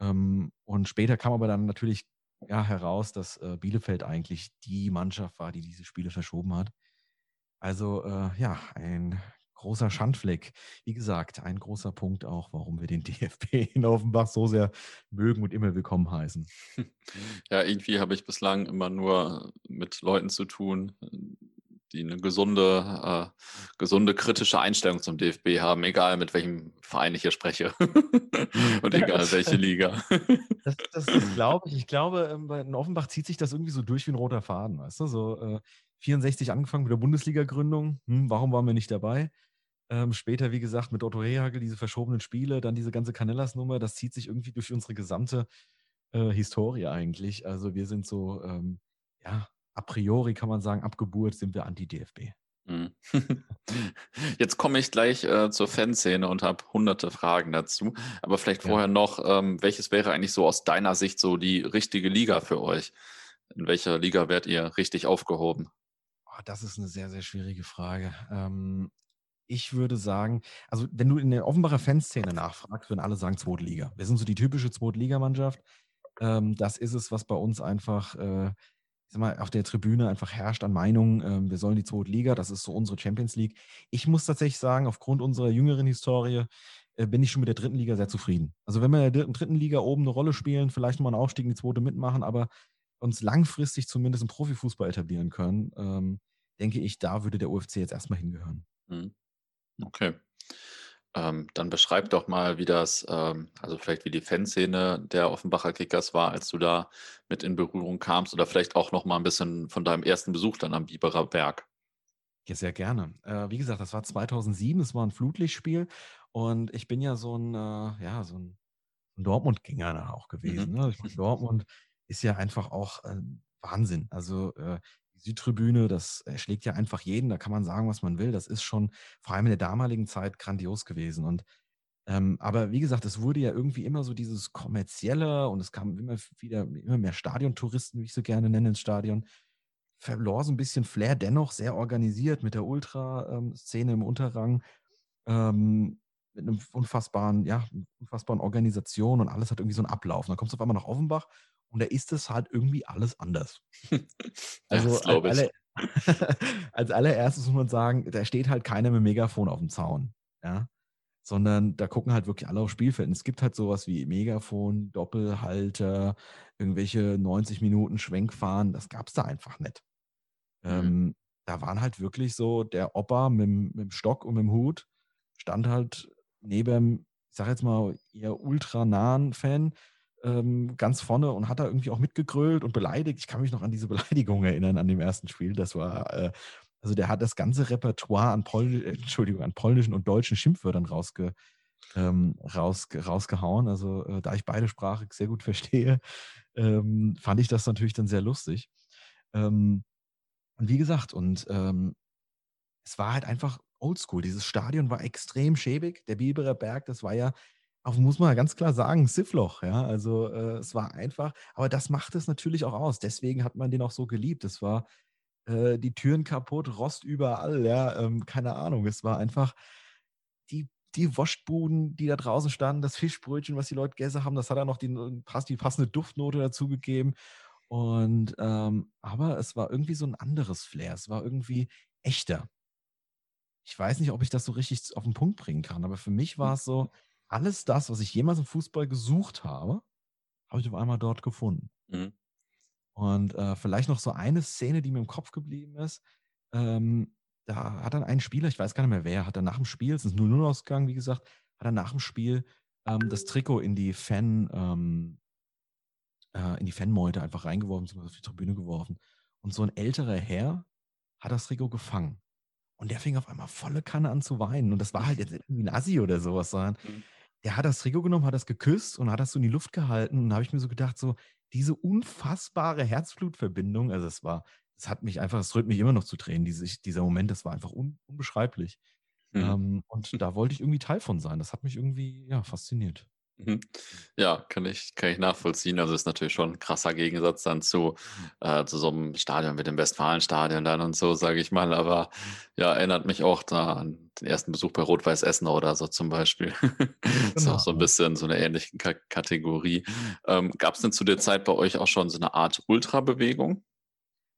Speaker 1: Ähm, und später kam aber dann natürlich ja, heraus, dass äh, Bielefeld eigentlich die Mannschaft war, die diese Spiele verschoben hat. Also äh, ja, ein großer Schandfleck. Wie gesagt, ein großer Punkt auch, warum wir den DFB in Offenbach so sehr mögen und immer willkommen heißen.
Speaker 3: Ja, irgendwie habe ich bislang immer nur mit Leuten zu tun, die eine gesunde, äh, gesunde kritische Einstellung zum DFB haben, egal mit welchem Verein ich hier spreche und egal welche Liga.
Speaker 1: Das, das, das glaube ich. Ich glaube, ähm, bei Offenbach zieht sich das irgendwie so durch wie ein roter Faden, weißt du? So äh, 64 angefangen mit der Bundesliga-Gründung. Hm, warum waren wir nicht dabei? Ähm, später, wie gesagt, mit Otto Rehagel, diese verschobenen Spiele, dann diese ganze Canellas-Nummer, das zieht sich irgendwie durch unsere gesamte äh, Historie eigentlich. Also wir sind so, ähm, ja, a priori kann man sagen, ab Geburt sind wir anti-DFB. Mhm.
Speaker 3: Jetzt komme ich gleich äh, zur Fanszene und habe hunderte Fragen dazu. Aber vielleicht vorher ja. noch, ähm, welches wäre eigentlich so aus deiner Sicht so die richtige Liga für euch? In welcher Liga werdet ihr richtig aufgehoben?
Speaker 1: Oh, das ist eine sehr, sehr schwierige Frage. Ähm, ich würde sagen, also wenn du in der Offenbacher Fanszene nachfragst, würden alle sagen zweite Liga. Wir sind so die typische zweite Liga-Mannschaft. Ähm, das ist es, was bei uns einfach, äh, ich sag mal, auf der Tribüne einfach herrscht an Meinungen. Ähm, wir sollen die zweite Liga, das ist so unsere Champions League. Ich muss tatsächlich sagen, aufgrund unserer jüngeren Historie äh, bin ich schon mit der dritten Liga sehr zufrieden. Also wenn wir in der dritten Liga oben eine Rolle spielen, vielleicht mal einen Aufstieg in die zweite mitmachen, aber uns langfristig zumindest im Profifußball etablieren können, ähm, denke ich, da würde der UFC jetzt erstmal hingehören. Mhm.
Speaker 3: Okay. Ähm, dann beschreib doch mal, wie das, ähm, also vielleicht wie die Fanszene der Offenbacher Kickers war, als du da mit in Berührung kamst oder vielleicht auch noch mal ein bisschen von deinem ersten Besuch dann am Biberer Berg.
Speaker 1: Ja, sehr gerne. Äh, wie gesagt, das war 2007, es war ein Flutlichtspiel und ich bin ja so ein, äh, ja, so ein Dortmund-Gänger auch gewesen. Mhm. Ne? Dortmund ist ja einfach auch äh, Wahnsinn. Also äh, Südtribüne, das erschlägt ja einfach jeden, da kann man sagen, was man will. Das ist schon vor allem in der damaligen Zeit grandios gewesen. Und ähm, aber wie gesagt, es wurde ja irgendwie immer so dieses kommerzielle und es kamen immer wieder immer mehr Stadiontouristen, wie ich so gerne nenne, ins Stadion. Verlor so ein bisschen Flair, dennoch sehr organisiert mit der Ultra-Szene im Unterrang, ähm, mit einem unfassbaren, ja, unfassbaren Organisation und alles hat irgendwie so einen Ablauf. Und dann kommst du auf einmal nach Offenbach und da ist es halt irgendwie alles anders. also als, alle, als allererstes muss man sagen, da steht halt keiner mit Megafon auf dem Zaun. Ja? Sondern da gucken halt wirklich alle auf Spielfeld. Und es gibt halt sowas wie Megafon, Doppelhalter, irgendwelche 90 Minuten Schwenkfahren. Das gab es da einfach nicht. Mhm. Ähm, da waren halt wirklich so der Opa mit, mit dem Stock und mit dem Hut, stand halt neben, ich sag jetzt mal, ihr ultra nahen Fan ähm, ganz vorne und hat da irgendwie auch mitgegrölt und beleidigt. Ich kann mich noch an diese Beleidigung erinnern an dem ersten Spiel. Das war, äh, also der hat das ganze Repertoire an, Pol äh, Entschuldigung, an polnischen und deutschen Schimpfwörtern rausge, ähm, raus, rausgehauen. Also äh, da ich beide Sprachen sehr gut verstehe, ähm, fand ich das natürlich dann sehr lustig. Ähm, und wie gesagt, und ähm, es war halt einfach oldschool. Dieses Stadion war extrem schäbig. Der Biberer Berg, das war ja, auch muss man ganz klar sagen, Siffloch. Ja, also äh, es war einfach, aber das macht es natürlich auch aus. Deswegen hat man den auch so geliebt. Es war äh, die Türen kaputt, Rost überall. Ja, ähm, keine Ahnung. Es war einfach die die Wurstbuden, die da draußen standen, das Fischbrötchen, was die Leute gegessen haben, das hat er noch die, die passende Duftnote dazugegeben. Und ähm, aber es war irgendwie so ein anderes Flair. Es war irgendwie echter. Ich weiß nicht, ob ich das so richtig auf den Punkt bringen kann, aber für mich war es so, alles das, was ich jemals im Fußball gesucht habe, habe ich auf einmal dort gefunden. Mhm. Und äh, vielleicht noch so eine Szene, die mir im Kopf geblieben ist. Ähm, da hat dann ein Spieler, ich weiß gar nicht mehr wer, hat dann nach dem Spiel, es ist 0-0 ausgegangen, wie gesagt, hat dann nach dem Spiel ähm, das Trikot in die Fan, ähm, äh, in die Fanmeute einfach reingeworfen, auf die Tribüne geworfen. Und so ein älterer Herr hat das Trikot gefangen. Und der fing auf einmal volle Kanne an zu weinen. Und das war halt jetzt irgendwie ein Assi oder sowas, sondern mhm. der hat das Trikot genommen, hat das geküsst und hat das so in die Luft gehalten. Und da habe ich mir so gedacht, so diese unfassbare Herzblutverbindung, also es war, es hat mich einfach, es rührt mich immer noch zu Tränen, diese, dieser Moment, das war einfach un, unbeschreiblich. Mhm. Ähm, und da wollte ich irgendwie Teil von sein. Das hat mich irgendwie, ja, fasziniert.
Speaker 3: Mhm. Ja, kann ich, kann ich nachvollziehen. Also ist natürlich schon ein krasser Gegensatz dann zu, äh, zu so einem Stadion wie dem Westfalenstadion dann und so, sage ich mal. Aber ja, erinnert mich auch da an den ersten Besuch bei Rot-Weiß Essen oder so zum Beispiel. ist auch so ein genau. bisschen so eine ähnliche K Kategorie. Ähm, Gab es denn zu der Zeit bei euch auch schon so eine Art Ultrabewegung?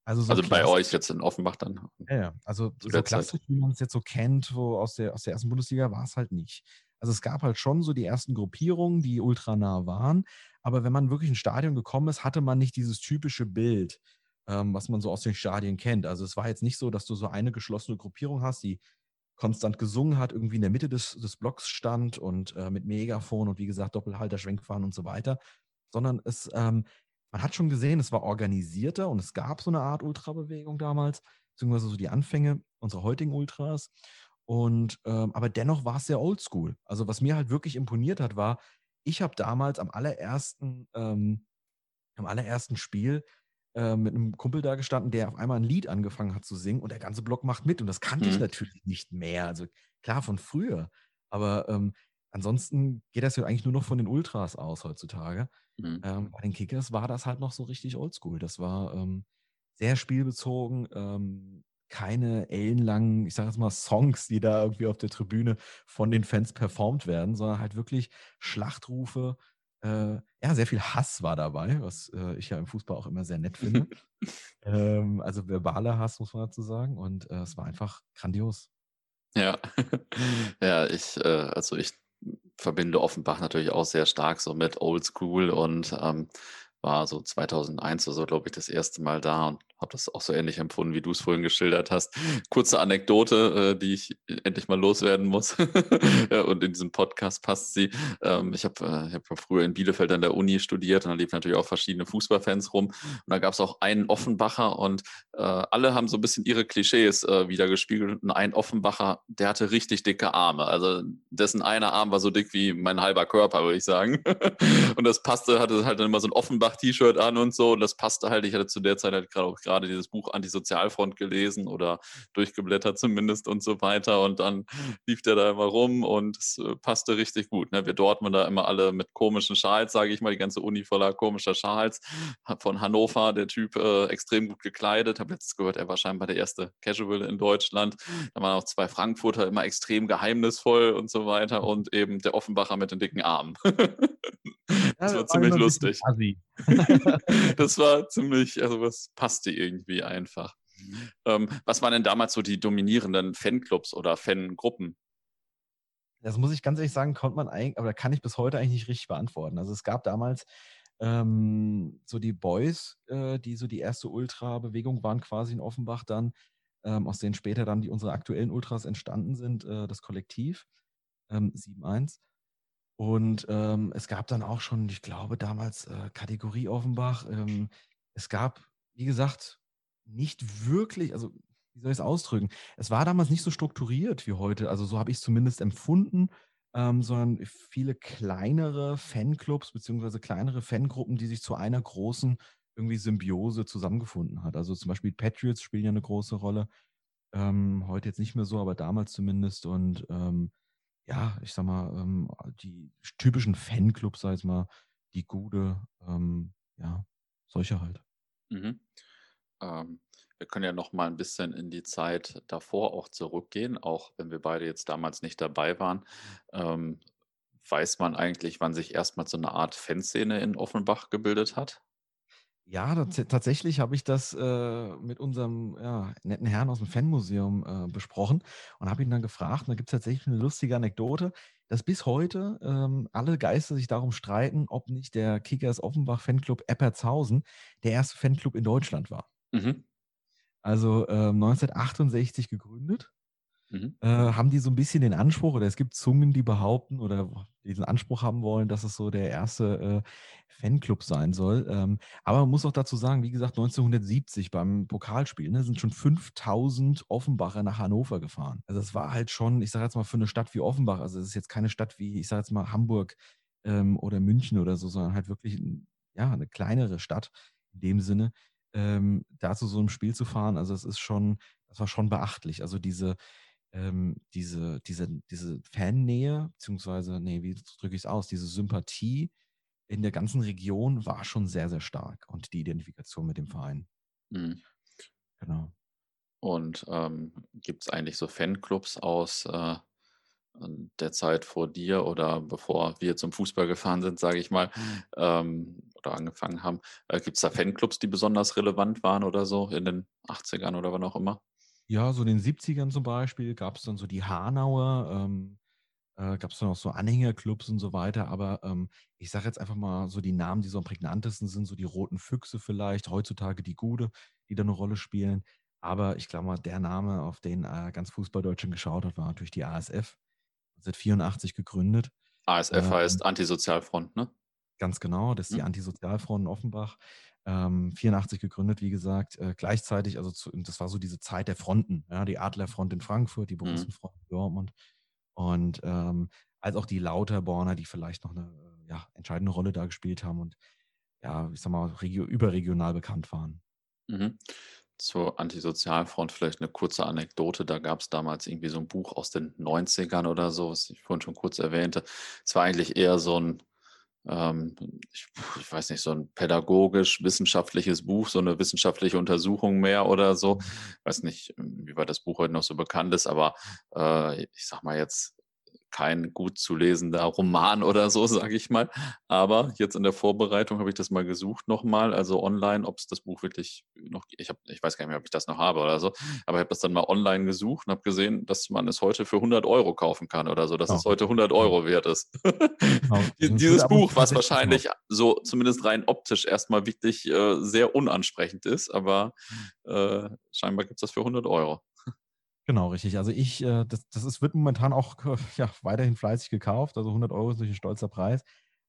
Speaker 3: Also, so also bei euch jetzt in Offenbach dann.
Speaker 1: Ja, ja. also so klassisch, wie man es jetzt so kennt, wo aus der, aus der ersten Bundesliga war es halt nicht. Also es gab halt schon so die ersten Gruppierungen, die ultranah waren, aber wenn man wirklich ins Stadion gekommen ist, hatte man nicht dieses typische Bild, ähm, was man so aus den Stadien kennt. Also es war jetzt nicht so, dass du so eine geschlossene Gruppierung hast, die konstant gesungen hat, irgendwie in der Mitte des, des Blocks stand und äh, mit Megafon und wie gesagt Doppelhalter, Schwenkfahren und so weiter, sondern es ähm, man hat schon gesehen, es war organisierter und es gab so eine Art Ultrabewegung damals, beziehungsweise so die Anfänge unserer heutigen Ultras. Und ähm, aber dennoch war es sehr oldschool. Also was mir halt wirklich imponiert hat, war, ich habe damals am allerersten, ähm, am allerersten Spiel äh, mit einem Kumpel da gestanden, der auf einmal ein Lied angefangen hat zu singen und der ganze Block macht mit. Und das kannte mhm. ich natürlich nicht mehr. Also klar von früher. Aber ähm, ansonsten geht das ja eigentlich nur noch von den Ultras aus heutzutage. Mhm. Ähm, bei den Kickers war das halt noch so richtig oldschool. Das war ähm, sehr spielbezogen, ähm, keine ellenlangen, ich sage jetzt mal, Songs, die da irgendwie auf der Tribüne von den Fans performt werden, sondern halt wirklich Schlachtrufe. Äh, ja, sehr viel Hass war dabei, was äh, ich ja im Fußball auch immer sehr nett finde. Ähm, also verbaler Hass, muss man dazu sagen. Und äh, es war einfach grandios.
Speaker 3: Ja, ja, ich, äh, also ich verbinde Offenbach natürlich auch sehr stark so mit Old School und ähm, war so 2001 oder so, glaube ich, das erste Mal da und habe das auch so ähnlich empfunden, wie du es vorhin geschildert hast. Kurze Anekdote, äh, die ich endlich mal loswerden muss. und in diesem Podcast passt sie. Ähm, ich habe äh, hab früher in Bielefeld an der Uni studiert und da liefen natürlich auch verschiedene Fußballfans rum. Und da gab es auch einen Offenbacher und äh, alle haben so ein bisschen ihre Klischees äh, wieder gespiegelt. Und ein Offenbacher, der hatte richtig dicke Arme. Also dessen einer Arm war so dick wie mein halber Körper, würde ich sagen. und das passte, hatte halt dann immer so ein Offenbach-T-Shirt an und so. Und das passte halt. Ich hatte zu der Zeit halt gerade auch gerade dieses Buch Antisozialfront gelesen oder durchgeblättert zumindest und so weiter. Und dann lief der da immer rum und es äh, passte richtig gut. Ne? Wir Dortmunder immer alle mit komischen Schals, sage ich mal, die ganze Uni voller komischer Schals. Von Hannover, der Typ äh, extrem gut gekleidet. Habe jetzt gehört, er war scheinbar der erste Casual in Deutschland. Da waren auch zwei Frankfurter immer extrem geheimnisvoll und so weiter. Und eben der Offenbacher mit den dicken Armen. das war ziemlich lustig. das war ziemlich, also was passte irgendwie einfach. Mhm. Ähm, was waren denn damals so die dominierenden Fanclubs oder Fangruppen?
Speaker 1: Das muss ich ganz ehrlich sagen, konnte man eigentlich, aber kann ich bis heute eigentlich nicht richtig beantworten. Also es gab damals ähm, so die Boys, äh, die so die erste Ultra-Bewegung waren quasi in Offenbach dann. ähm, aus denen später dann die unsere aktuellen Ultras entstanden sind, äh, das Kollektiv ähm, 7-1. Und ähm, es gab dann auch schon, ich glaube, damals äh, Kategorie Offenbach. Ähm, es gab, wie gesagt, nicht wirklich, also wie soll ich es ausdrücken? Es war damals nicht so strukturiert wie heute. Also so habe ich es zumindest empfunden, ähm, sondern viele kleinere Fanclubs beziehungsweise kleinere Fangruppen, die sich zu einer großen irgendwie Symbiose zusammengefunden hat. Also zum Beispiel Patriots spielen ja eine große Rolle. Ähm, heute jetzt nicht mehr so, aber damals zumindest. Und ähm, ja, ich sag mal, ähm, die typischen Fanclubs, sag ich mal, die Gude, ähm, ja, solche halt.
Speaker 3: Mhm. Ähm, wir können ja noch mal ein bisschen in die Zeit davor auch zurückgehen, auch wenn wir beide jetzt damals nicht dabei waren. Ähm, weiß man eigentlich, wann sich erstmal so eine Art Fanszene in Offenbach gebildet hat?
Speaker 1: Ja, tats tatsächlich habe ich das, äh, mit unserem, ja, netten Herrn aus dem Fanmuseum, äh, besprochen und habe ihn dann gefragt und da gibt's tatsächlich eine lustige Anekdote, dass bis heute, ähm, alle Geister sich darum streiten, ob nicht der Kickers Offenbach Fanclub Eppertshausen der erste Fanclub in Deutschland war.
Speaker 3: Mhm.
Speaker 1: Also, ähm, 1968 gegründet
Speaker 3: Mhm.
Speaker 1: äh, haben die so ein bisschen den Anspruch oder es gibt Zungen, die behaupten oder diesen Anspruch haben wollen, dass es so der erste, äh, Fanclub sein soll. Ähm, aber man muss auch dazu sagen, wie gesagt, 1970 beim Pokalspiel, ne, sind schon 5.000 Offenbacher nach Hannover gefahren. Also, es war halt schon, ich sage jetzt mal, für eine Stadt wie Offenbach also, es ist jetzt keine Stadt wie, ich sage jetzt mal, Hamburg, ähm, oder München oder so, sondern halt wirklich ja, 'ne kleinere Stadt in dem Sinne, ähm, da zu so einem Spiel zu fahren. Also, es ist schon das war schon beachtlich. Also, diese ähm, diese, diese, diese Fannähe, beziehungsweise, nee, wie drücke ich es aus, diese Sympathie in der ganzen Region war schon sehr, sehr stark und die Identifikation mit dem Verein.
Speaker 3: Mhm.
Speaker 1: Genau.
Speaker 3: Und ähm, gibt es eigentlich so Fanclubs aus äh, der Zeit vor dir oder bevor wir zum Fußball gefahren sind, sage ich mal, ähm, oder angefangen haben? Äh, gibt es da Fanclubs, die besonders relevant waren oder so in den 80ern oder wann auch immer?
Speaker 1: Ja, so in den 70ern zum Beispiel gab es dann so die Hanauer, ähm, äh, gab es dann auch so Anhängerclubs und so weiter. Aber ähm, ich sage jetzt einfach mal so die Namen, die so am prägnantesten sind, so die Roten Füchse vielleicht, heutzutage die Gude, die da eine Rolle spielen. Aber ich glaube mal, der Name, auf den äh, ganz Fußball Deutschland geschaut hat, war natürlich die ASF. Seit 84 gegründet.
Speaker 3: ASF ähm, heißt Antisozialfront, ne?
Speaker 1: Ganz genau, das ist die hm. Antisozialfront in Offenbach. Ähm, 84 gegründet, wie gesagt, äh, gleichzeitig, also zu, das war so diese Zeit der Fronten, ja, die Adlerfront in Frankfurt, die mhm. Borusenfront in Dortmund und ähm, als auch die Lauterborner, die vielleicht noch eine äh, ja, entscheidende Rolle da gespielt haben und ja, ich sag mal, regio überregional bekannt waren.
Speaker 3: Mhm. Zur Antisozialfront vielleicht eine kurze Anekdote. Da gab es damals irgendwie so ein Buch aus den 90ern oder so, was ich vorhin schon kurz erwähnte. Es war eigentlich eher so ein ich, ich, weiß nicht, so ein pädagogisch-wissenschaftliches Buch, so eine wissenschaftliche Untersuchung mehr oder so. Ich weiß nicht, wie weit das Buch heute noch so bekannt ist, aber äh, ich sag mal jetzt kein gut zu lesender Roman oder so, sage ich mal. Aber jetzt in der Vorbereitung habe ich das mal gesucht nochmal, also online, ob es das Buch wirklich noch, ich, hab, ich weiß gar nicht mehr, ob ich das noch habe oder so, aber ich habe das dann mal online gesucht und habe gesehen, dass man es heute für 100 Euro kaufen kann oder so, dass oh. es heute 100 Euro wert ist. Genau. Dieses Buch, was wahrscheinlich so zumindest rein optisch erstmal wirklich äh, sehr unansprechend ist, aber äh, scheinbar gibt es das für 100 Euro.
Speaker 1: Genau, richtig. Also ich, äh, das, das ist, wird momentan auch ja, weiterhin fleißig gekauft. Also 100 Euro ist natürlich ein stolzer Preis.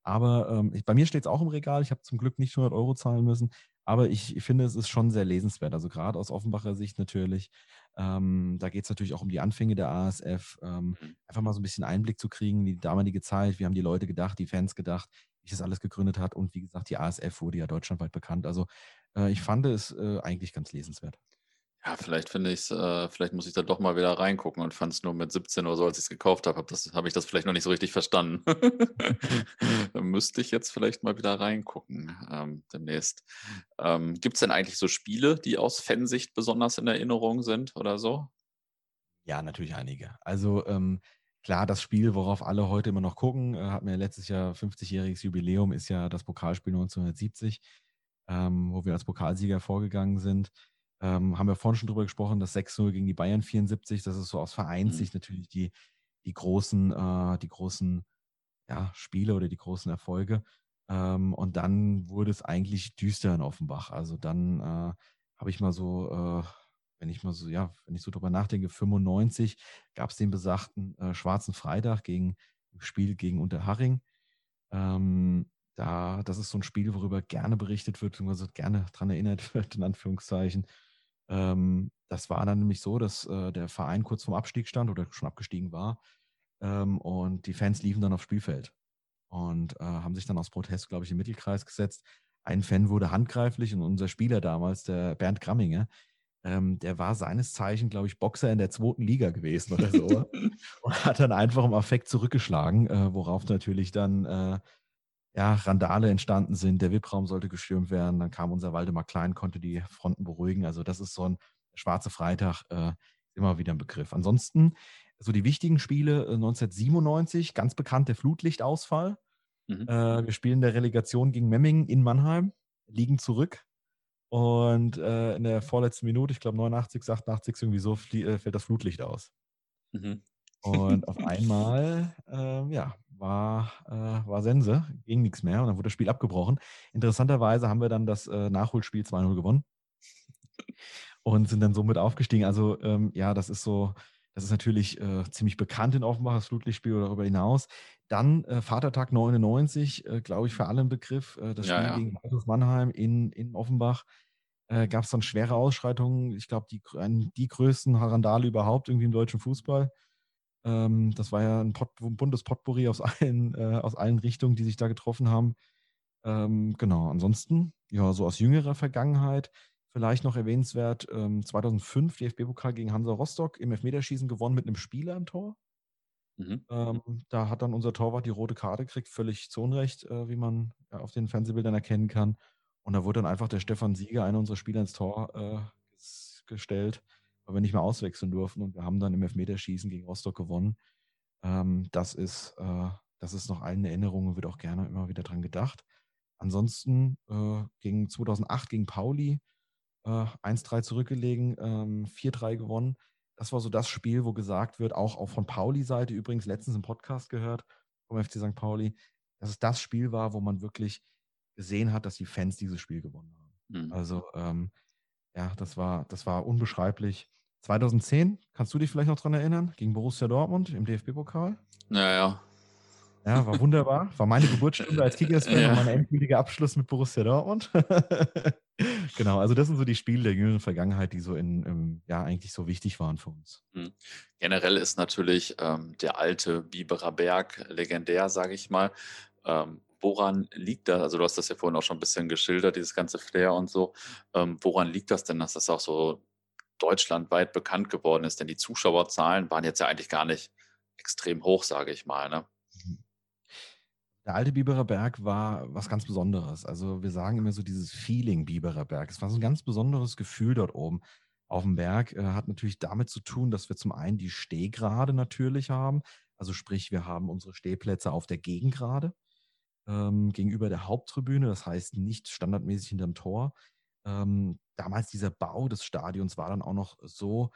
Speaker 1: Aber ähm, ich, bei mir steht es auch im Regal. Ich habe zum Glück nicht 100 Euro zahlen müssen. Aber ich, ich finde, es ist schon sehr lesenswert. Also gerade aus Offenbacher Sicht natürlich. Ähm, da geht es natürlich auch um die Anfänge der ASF. Ähm, mhm. einfach mal so ein bisschen Einblick zu kriegen die damalige Zeit. Wie haben die Leute gedacht, die Fans gedacht, wie das alles gegründet hat. Und wie gesagt, die ASF wurde ja deutschlandweit bekannt. Also äh, ich fand es äh, eigentlich ganz lesenswert.
Speaker 3: Ja, vielleicht finde ich es, äh, vielleicht muss ich da doch mal wieder reingucken und fand es nur mit 17 oder so, als ich es gekauft habe, habe habe ich das vielleicht noch nicht so richtig verstanden. Da müsste ich jetzt vielleicht mal wieder reingucken ähm, demnächst. Ähm, Gibt es denn eigentlich so Spiele, die aus Fansicht besonders in Erinnerung sind oder so?
Speaker 1: Ja, natürlich einige. Also ähm, klar, das Spiel, worauf alle heute immer noch gucken, äh, hat mir letztes Jahr 50-jähriges Jubiläum, ist ja das Pokalspiel 1970, ähm, wo wir als Pokalsieger vorgegangen sind. Ähm, haben wir vorhin schon drüber gesprochen, das 6-0 gegen die Bayern 74, das ist so aus Vereinssicht mhm. natürlich die, die großen, äh, die großen ja, Spiele oder die großen Erfolge. Ähm, und dann wurde es eigentlich düster in Offenbach. Also dann äh, habe ich mal so, äh, wenn ich mal so, ja, wenn ich so drüber nachdenke, 95 gab es den besagten äh, Schwarzen Freitag gegen Spiel gegen Unterhaching. Ähm, da, das ist so ein Spiel, worüber gerne berichtet wird, beziehungsweise gerne daran erinnert wird, in Anführungszeichen. Ähm, das war dann nämlich so, dass äh, der Verein kurz vorm Abstieg stand oder schon abgestiegen war. Ähm, und die Fans liefen dann aufs Spielfeld und äh, haben sich dann aus Protest, glaube ich, im Mittelkreis gesetzt. Ein Fan wurde handgreiflich und unser Spieler damals, der Bernd Gramminger, ähm, der war seines Zeichen, glaube ich, Boxer in der zweiten Liga gewesen oder so. und hat dann einfach im Affekt zurückgeschlagen, äh, worauf natürlich dann äh, ja, Randale entstanden sind. Der VIP-Raum sollte gestürmt werden. Dann kam unser Waldemar Klein, konnte die Fronten beruhigen. Also das ist so ein schwarze Freitag, äh, immer wieder ein Begriff. Ansonsten, so die wichtigen Spiele 1997, äh, ganz bekannt der Flutlichtausfall. Mhm. Äh, wir spielen der Relegation gegen Memmingen in Mannheim, liegen zurück. Und äh, in der vorletzten Minute, ich glaube 89, 88, irgendwie so, äh, fällt das Flutlicht aus. Mhm. Und auf einmal, ähm, ja, war, äh, war Sense, ging nichts mehr und dann wurde das Spiel abgebrochen. Interessanterweise haben wir dann das äh, Nachholspiel 2-0 gewonnen und sind dann somit aufgestiegen. Also ähm, ja, das ist so, das ist natürlich äh, ziemlich bekannt in Offenbach, das Flutlichtspiel oder darüber hinaus. Dann äh, Vatertag 99, äh, glaube ich, für alle ein Begriff. Äh, das Spiel ja, ja. gegen Waldhof Mannheim in, in Offenbach. Gab es dann schwere Ausschreitungen. Ich glaube, die, die größten Harandale überhaupt irgendwie im deutschen Fußball. Ähm, das war ja ein, Pot, ein buntes Potpourri aus allen, äh, aus allen Richtungen, die sich da getroffen haben. Ähm, genau, ansonsten, ja, so aus jüngerer Vergangenheit, vielleicht noch erwähnenswert, ähm, 2005 DFB-Pokal gegen Hansa Rostock im Elfmeterschießen gewonnen mit einem Spieler im Tor. Mhm. Ähm, da hat dann unser Torwart die rote Karte gekriegt, völlig zu Unrecht, äh, wie man ja, auf den Fernsehbildern erkennen kann. Und da wurde dann einfach der Stefan Sieger, einer unserer Spieler, ins Tor äh, gestellt weil wir nicht mehr auswechseln durften und wir haben dann im Elfmeterschießen gegen Rostock gewonnen. Ähm, das, ist, äh, das ist noch allen Erinnerungen, wird auch gerne immer wieder dran gedacht. Ansonsten äh, gegen 2008 gegen Pauli äh, 1-3 zurückgelegen, ähm, 4-3 gewonnen. Das war so das Spiel, wo gesagt wird, auch, auch von Pauli-Seite übrigens letztens im Podcast gehört, vom FC St. Pauli, dass es das Spiel war, wo man wirklich gesehen hat, dass die Fans dieses Spiel gewonnen haben. Mhm. Also ähm, ja, das war, das war unbeschreiblich. 2010, kannst du dich vielleicht noch dran erinnern, gegen Borussia Dortmund im DFB-Pokal?
Speaker 3: Ja, ja.
Speaker 1: Ja, war wunderbar. War meine Geburtsstunde als Kickers-Fan ja. und mein endgültiger Abschluss mit Borussia Dortmund. genau, also das sind so die Spiele der jüngeren Vergangenheit, die so in, im, ja, eigentlich so wichtig waren für uns.
Speaker 3: Hm. Generell ist natürlich ähm, der alte Biberer Berg legendär, sage ich mal. Ähm, woran liegt das? Also du hast das ja vorhin auch schon ein bisschen geschildert, dieses ganze Flair und so. Ähm, woran liegt das denn, dass das auch so deutschlandweit bekannt geworden ist. Denn die Zuschauerzahlen waren jetzt ja eigentlich gar nicht extrem hoch, sage ich mal. Ne?
Speaker 1: Der alte Biberer Berg war was ganz Besonderes. Also wir sagen immer so dieses Feeling Biberer Berg. Es war so ein ganz besonderes Gefühl dort oben auf dem Berg. Äh, hat natürlich damit zu tun, dass wir zum einen die Stehgrade natürlich haben. Also sprich, wir haben unsere Stehplätze auf der Gegengrade ähm, gegenüber der Haupttribüne. Das heißt nicht standardmäßig hinterm Tor. Ähm, damals dieser Bau des Stadions war dann auch noch so,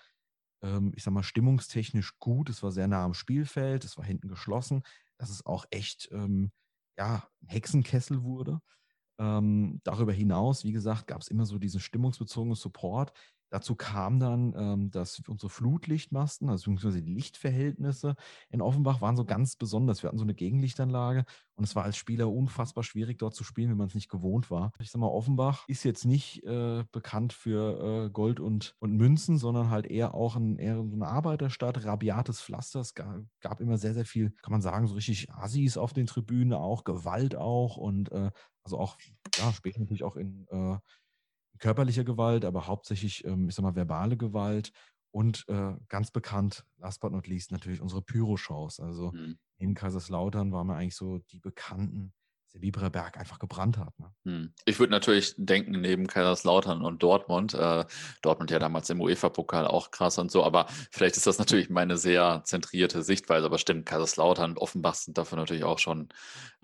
Speaker 1: ähm, ich sag mal, stimmungstechnisch gut. Es war sehr nah am Spielfeld, es war hinten geschlossen, dass es auch echt, ähm, ja, ein Hexenkessel wurde. Ähm, darüber hinaus, wie gesagt, gab es immer so diesen stimmungsbezogenen Support. Dazu kam dann, ähm, dass unsere Flutlichtmasten, also beziehungsweise die Lichtverhältnisse in Offenbach waren so ganz besonders. Wir hatten so eine Gegenlichtanlage und es war als Spieler unfassbar schwierig, dort zu spielen, wenn man es nicht gewohnt war. Ich sag mal, Offenbach ist jetzt nicht äh, bekannt für äh, Gold und, und Münzen, sondern halt eher auch ein, eher so eine Arbeiterstadt, rabiates Pflaster. Es gab, gab, immer sehr, sehr viel, kann man sagen, so richtig Assis auf den Tribünen auch, Gewalt auch und äh, also auch, ja, später natürlich auch in äh, körperliche Gewalt, aber hauptsächlich, ähm, ich sag mal, verbale Gewalt und äh, ganz bekannt, last but not least, natürlich unsere Pyro-Shows. Also mhm. in Kaiserslautern waren wir eigentlich so die bekannten der Biberer Berg einfach gebrannt hat. Ne?
Speaker 3: Hm. Ich würde natürlich denken, neben Kaiserslautern und Dortmund, äh, Dortmund ja damals im UEFA-Pokal auch krass und so, aber vielleicht ist das natürlich meine sehr zentrierte Sichtweise, aber stimmt, Kaiserslautern und Offenbach sind dafür natürlich auch schon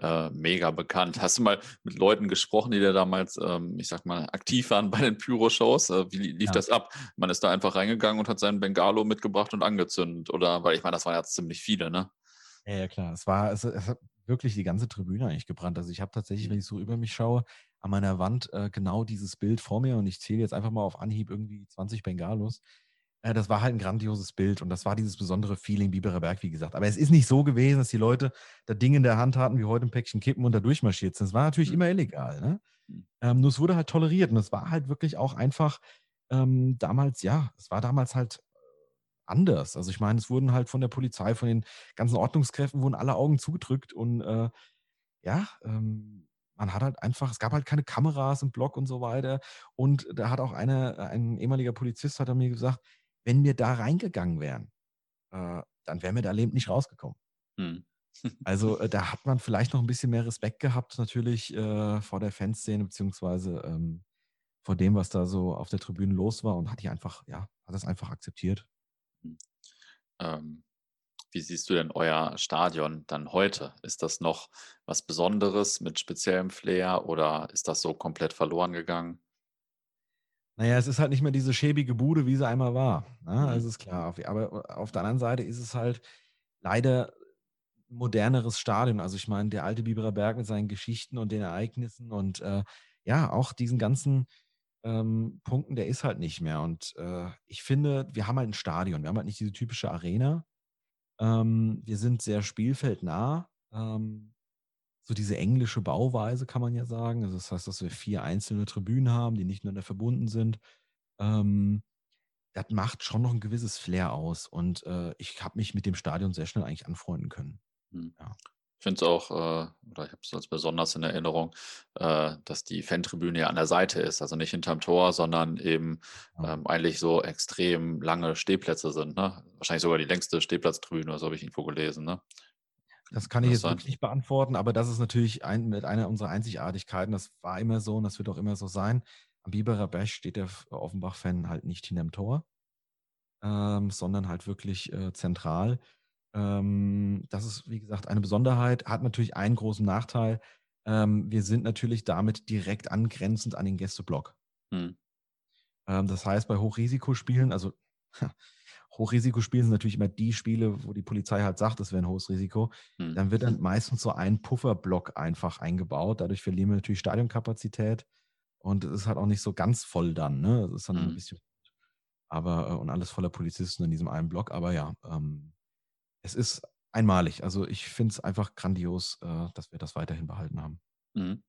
Speaker 3: äh, mega bekannt. Hast du mal mit Leuten gesprochen, die da damals, ähm, ich sag mal, aktiv waren bei den Pyro-Shows? Äh, wie lief ja. das ab? Man ist da einfach reingegangen und hat seinen Bengalo mitgebracht und angezündet, oder? Weil ich meine, das waren ja ziemlich viele, ne?
Speaker 1: Ja, ja, klar. Es war, es, es, wirklich die ganze Tribüne eigentlich gebrannt. Also ich habe tatsächlich, wenn mhm. ich so über mich schaue, an meiner Wand äh, genau dieses Bild vor mir und ich zähle jetzt einfach mal auf Anhieb irgendwie 20 Bengalos. Äh, das war halt ein grandioses Bild und das war dieses besondere Feeling Biberer Berg, wie gesagt. Aber es ist nicht so gewesen, dass die Leute da Dinge in der Hand hatten, wie heute ein Päckchen Kippen und da durchmarschiert sind. Es war natürlich mhm. immer illegal. Ne? Mhm. Ähm, nur es wurde halt toleriert und es war halt wirklich auch einfach ähm, damals, ja, es war damals halt anders. Also ich meine, es wurden halt von der Polizei, von den ganzen Ordnungskräften, wurden alle Augen zugedrückt und äh, ja, ähm, man hat halt einfach, es gab halt keine Kameras im Block und so weiter. Und da hat auch eine, ein ehemaliger Polizist hat er mir gesagt, wenn wir da reingegangen wären, äh, dann wären wir da lebend nicht rausgekommen. Hm. also äh, da hat man vielleicht noch ein bisschen mehr Respekt gehabt, natürlich äh, vor der Fanszene, beziehungsweise ähm, vor dem, was da so auf der Tribüne los war und hat die einfach, ja, hat das einfach akzeptiert. Hm.
Speaker 3: Ähm, wie siehst du denn euer Stadion dann heute? Ist das noch was Besonderes mit speziellem Flair oder ist das so komplett verloren gegangen?
Speaker 1: Naja, es ist halt nicht mehr diese schäbige Bude, wie sie einmal war. Ne? Mhm. Also ist klar. Aber auf der anderen Seite ist es halt leider ein moderneres Stadion. Also ich meine, der alte Biberer Berg mit seinen Geschichten und den Ereignissen und äh, ja, auch diesen ganzen ähm, Punkten, der ist halt nicht mehr. Und äh, ich finde, wir haben halt ein Stadion. Wir haben halt nicht diese typische Arena. Ähm, wir sind sehr spielfeldnah. Ähm, so diese englische Bauweise kann man ja sagen. Also das heißt, dass wir vier einzelne Tribünen haben, die nicht miteinander verbunden sind. Ähm, das macht schon noch ein gewisses Flair aus. Und äh, ich habe mich mit dem Stadion sehr schnell eigentlich anfreunden können. Hm.
Speaker 3: Ja. Ich finde es auch, äh, oder ich habe es als besonders in Erinnerung, äh, dass die Fantribüne ja an der Seite ist, also nicht hinterm Tor, sondern eben ähm, eigentlich so extrem lange Stehplätze sind. Ne? Wahrscheinlich sogar die längste Stehplatztribüne, so habe ich irgendwo gelesen. Ne?
Speaker 1: Das kann ich jetzt wirklich nicht beantworten, aber das ist natürlich ein, mit einer unserer Einzigartigkeiten. Das war immer so und das wird auch immer so sein. Am Biberer Berg steht der Offenbach-Fan halt nicht hinterm Tor, ähm, sondern halt wirklich äh, zentral. Ähm, das ist, wie gesagt, eine Besonderheit, hat natürlich einen großen Nachteil. Ähm, wir sind natürlich damit direkt angrenzend an den Gästeblock. Hm. Ähm, das heißt, bei Hochrisikospielen, also Hochrisikospielen sind natürlich immer die Spiele, wo die Polizei halt sagt, das wäre ein hohes Risiko. Hm. Dann wird dann meistens so ein Pufferblock einfach eingebaut. Dadurch verlieren wir natürlich Stadionkapazität und es ist halt auch nicht so ganz voll dann. Ne? Es ist dann hm. ein bisschen, aber äh, und alles voller Polizisten in diesem einen Block. Aber ja, ähm, es ist einmalig. Also ich finde es einfach grandios, äh, dass wir das weiterhin behalten haben. Mhm.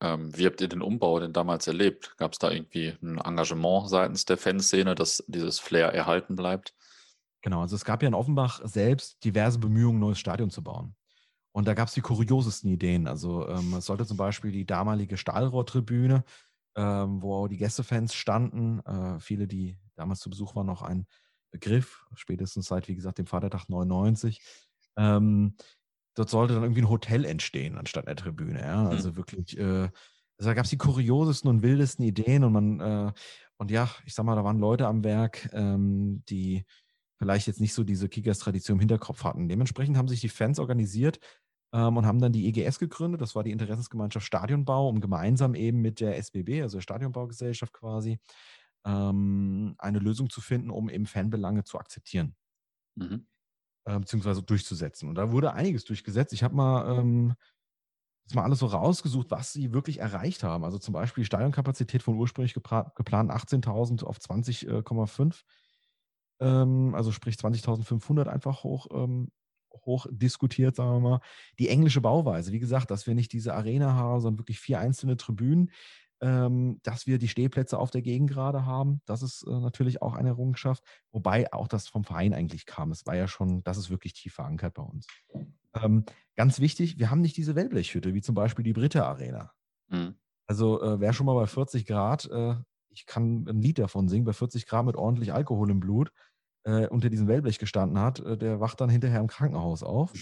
Speaker 3: Ähm, wie habt ihr den Umbau denn damals erlebt? Gab es da irgendwie ein Engagement seitens der Fanszene, dass dieses Flair erhalten bleibt?
Speaker 1: Genau, also es gab ja in Offenbach selbst diverse Bemühungen, ein neues Stadion zu bauen. Und da gab es die kuriosesten Ideen. Also ähm, es sollte zum Beispiel die damalige Stahlrohrtribüne, ähm, wo die Gästefans standen, äh, viele, die damals zu Besuch waren, noch ein Begriff, spätestens seit, wie gesagt, dem Vatertag 99. Ähm, dort sollte dann irgendwie ein Hotel entstehen anstatt einer Tribüne. Ja? Mhm. Also mhm. wirklich, äh, also da gab es die kuriosesten und wildesten Ideen und man, äh, und ja, ich sag mal, da waren Leute am Werk, ähm, die vielleicht jetzt nicht so diese Kickers-Tradition im Hinterkopf hatten. Dementsprechend haben sich die Fans organisiert ähm, und haben dann die EGS gegründet. Das war die Interessensgemeinschaft Stadionbau, um gemeinsam eben mit der SBB, also der Stadionbaugesellschaft quasi, ähm, eine Lösung zu finden, um eben Fanbelange zu akzeptieren. Mhm. Äh, beziehungsweise durchzusetzen. Und da wurde einiges durchgesetzt. Ich habe mal ähm, mal alles so rausgesucht, was sie wirklich erreicht haben. Also zum Beispiel die Stadionkapazität von ursprünglich geplanten 18.000 auf 20,5. Ähm, also sprich 20.500 einfach hoch, ähm, hoch diskutiert, sagen wir mal. Die englische Bauweise, wie gesagt, dass wir nicht diese Arena haben, sondern wirklich vier einzelne Tribünen ähm, dass wir die Stehplätze auf der Gegengrade haben. Das ist äh, natürlich auch eine Errungenschaft, wobei auch das vom Verein eigentlich kam. Es war ja schon, das ist wirklich tief verankert bei uns. Ähm, ganz wichtig, wir haben nicht diese Wellblechhütte, wie zum Beispiel die Britta Arena. Mhm. Also äh, wer schon mal bei 40 Grad, äh, ich kann ein Lied davon singen, bei 40 Grad mit ordentlich Alkohol im Blut äh, unter diesem Wellblech gestanden hat, äh, der wacht dann hinterher im Krankenhaus auf.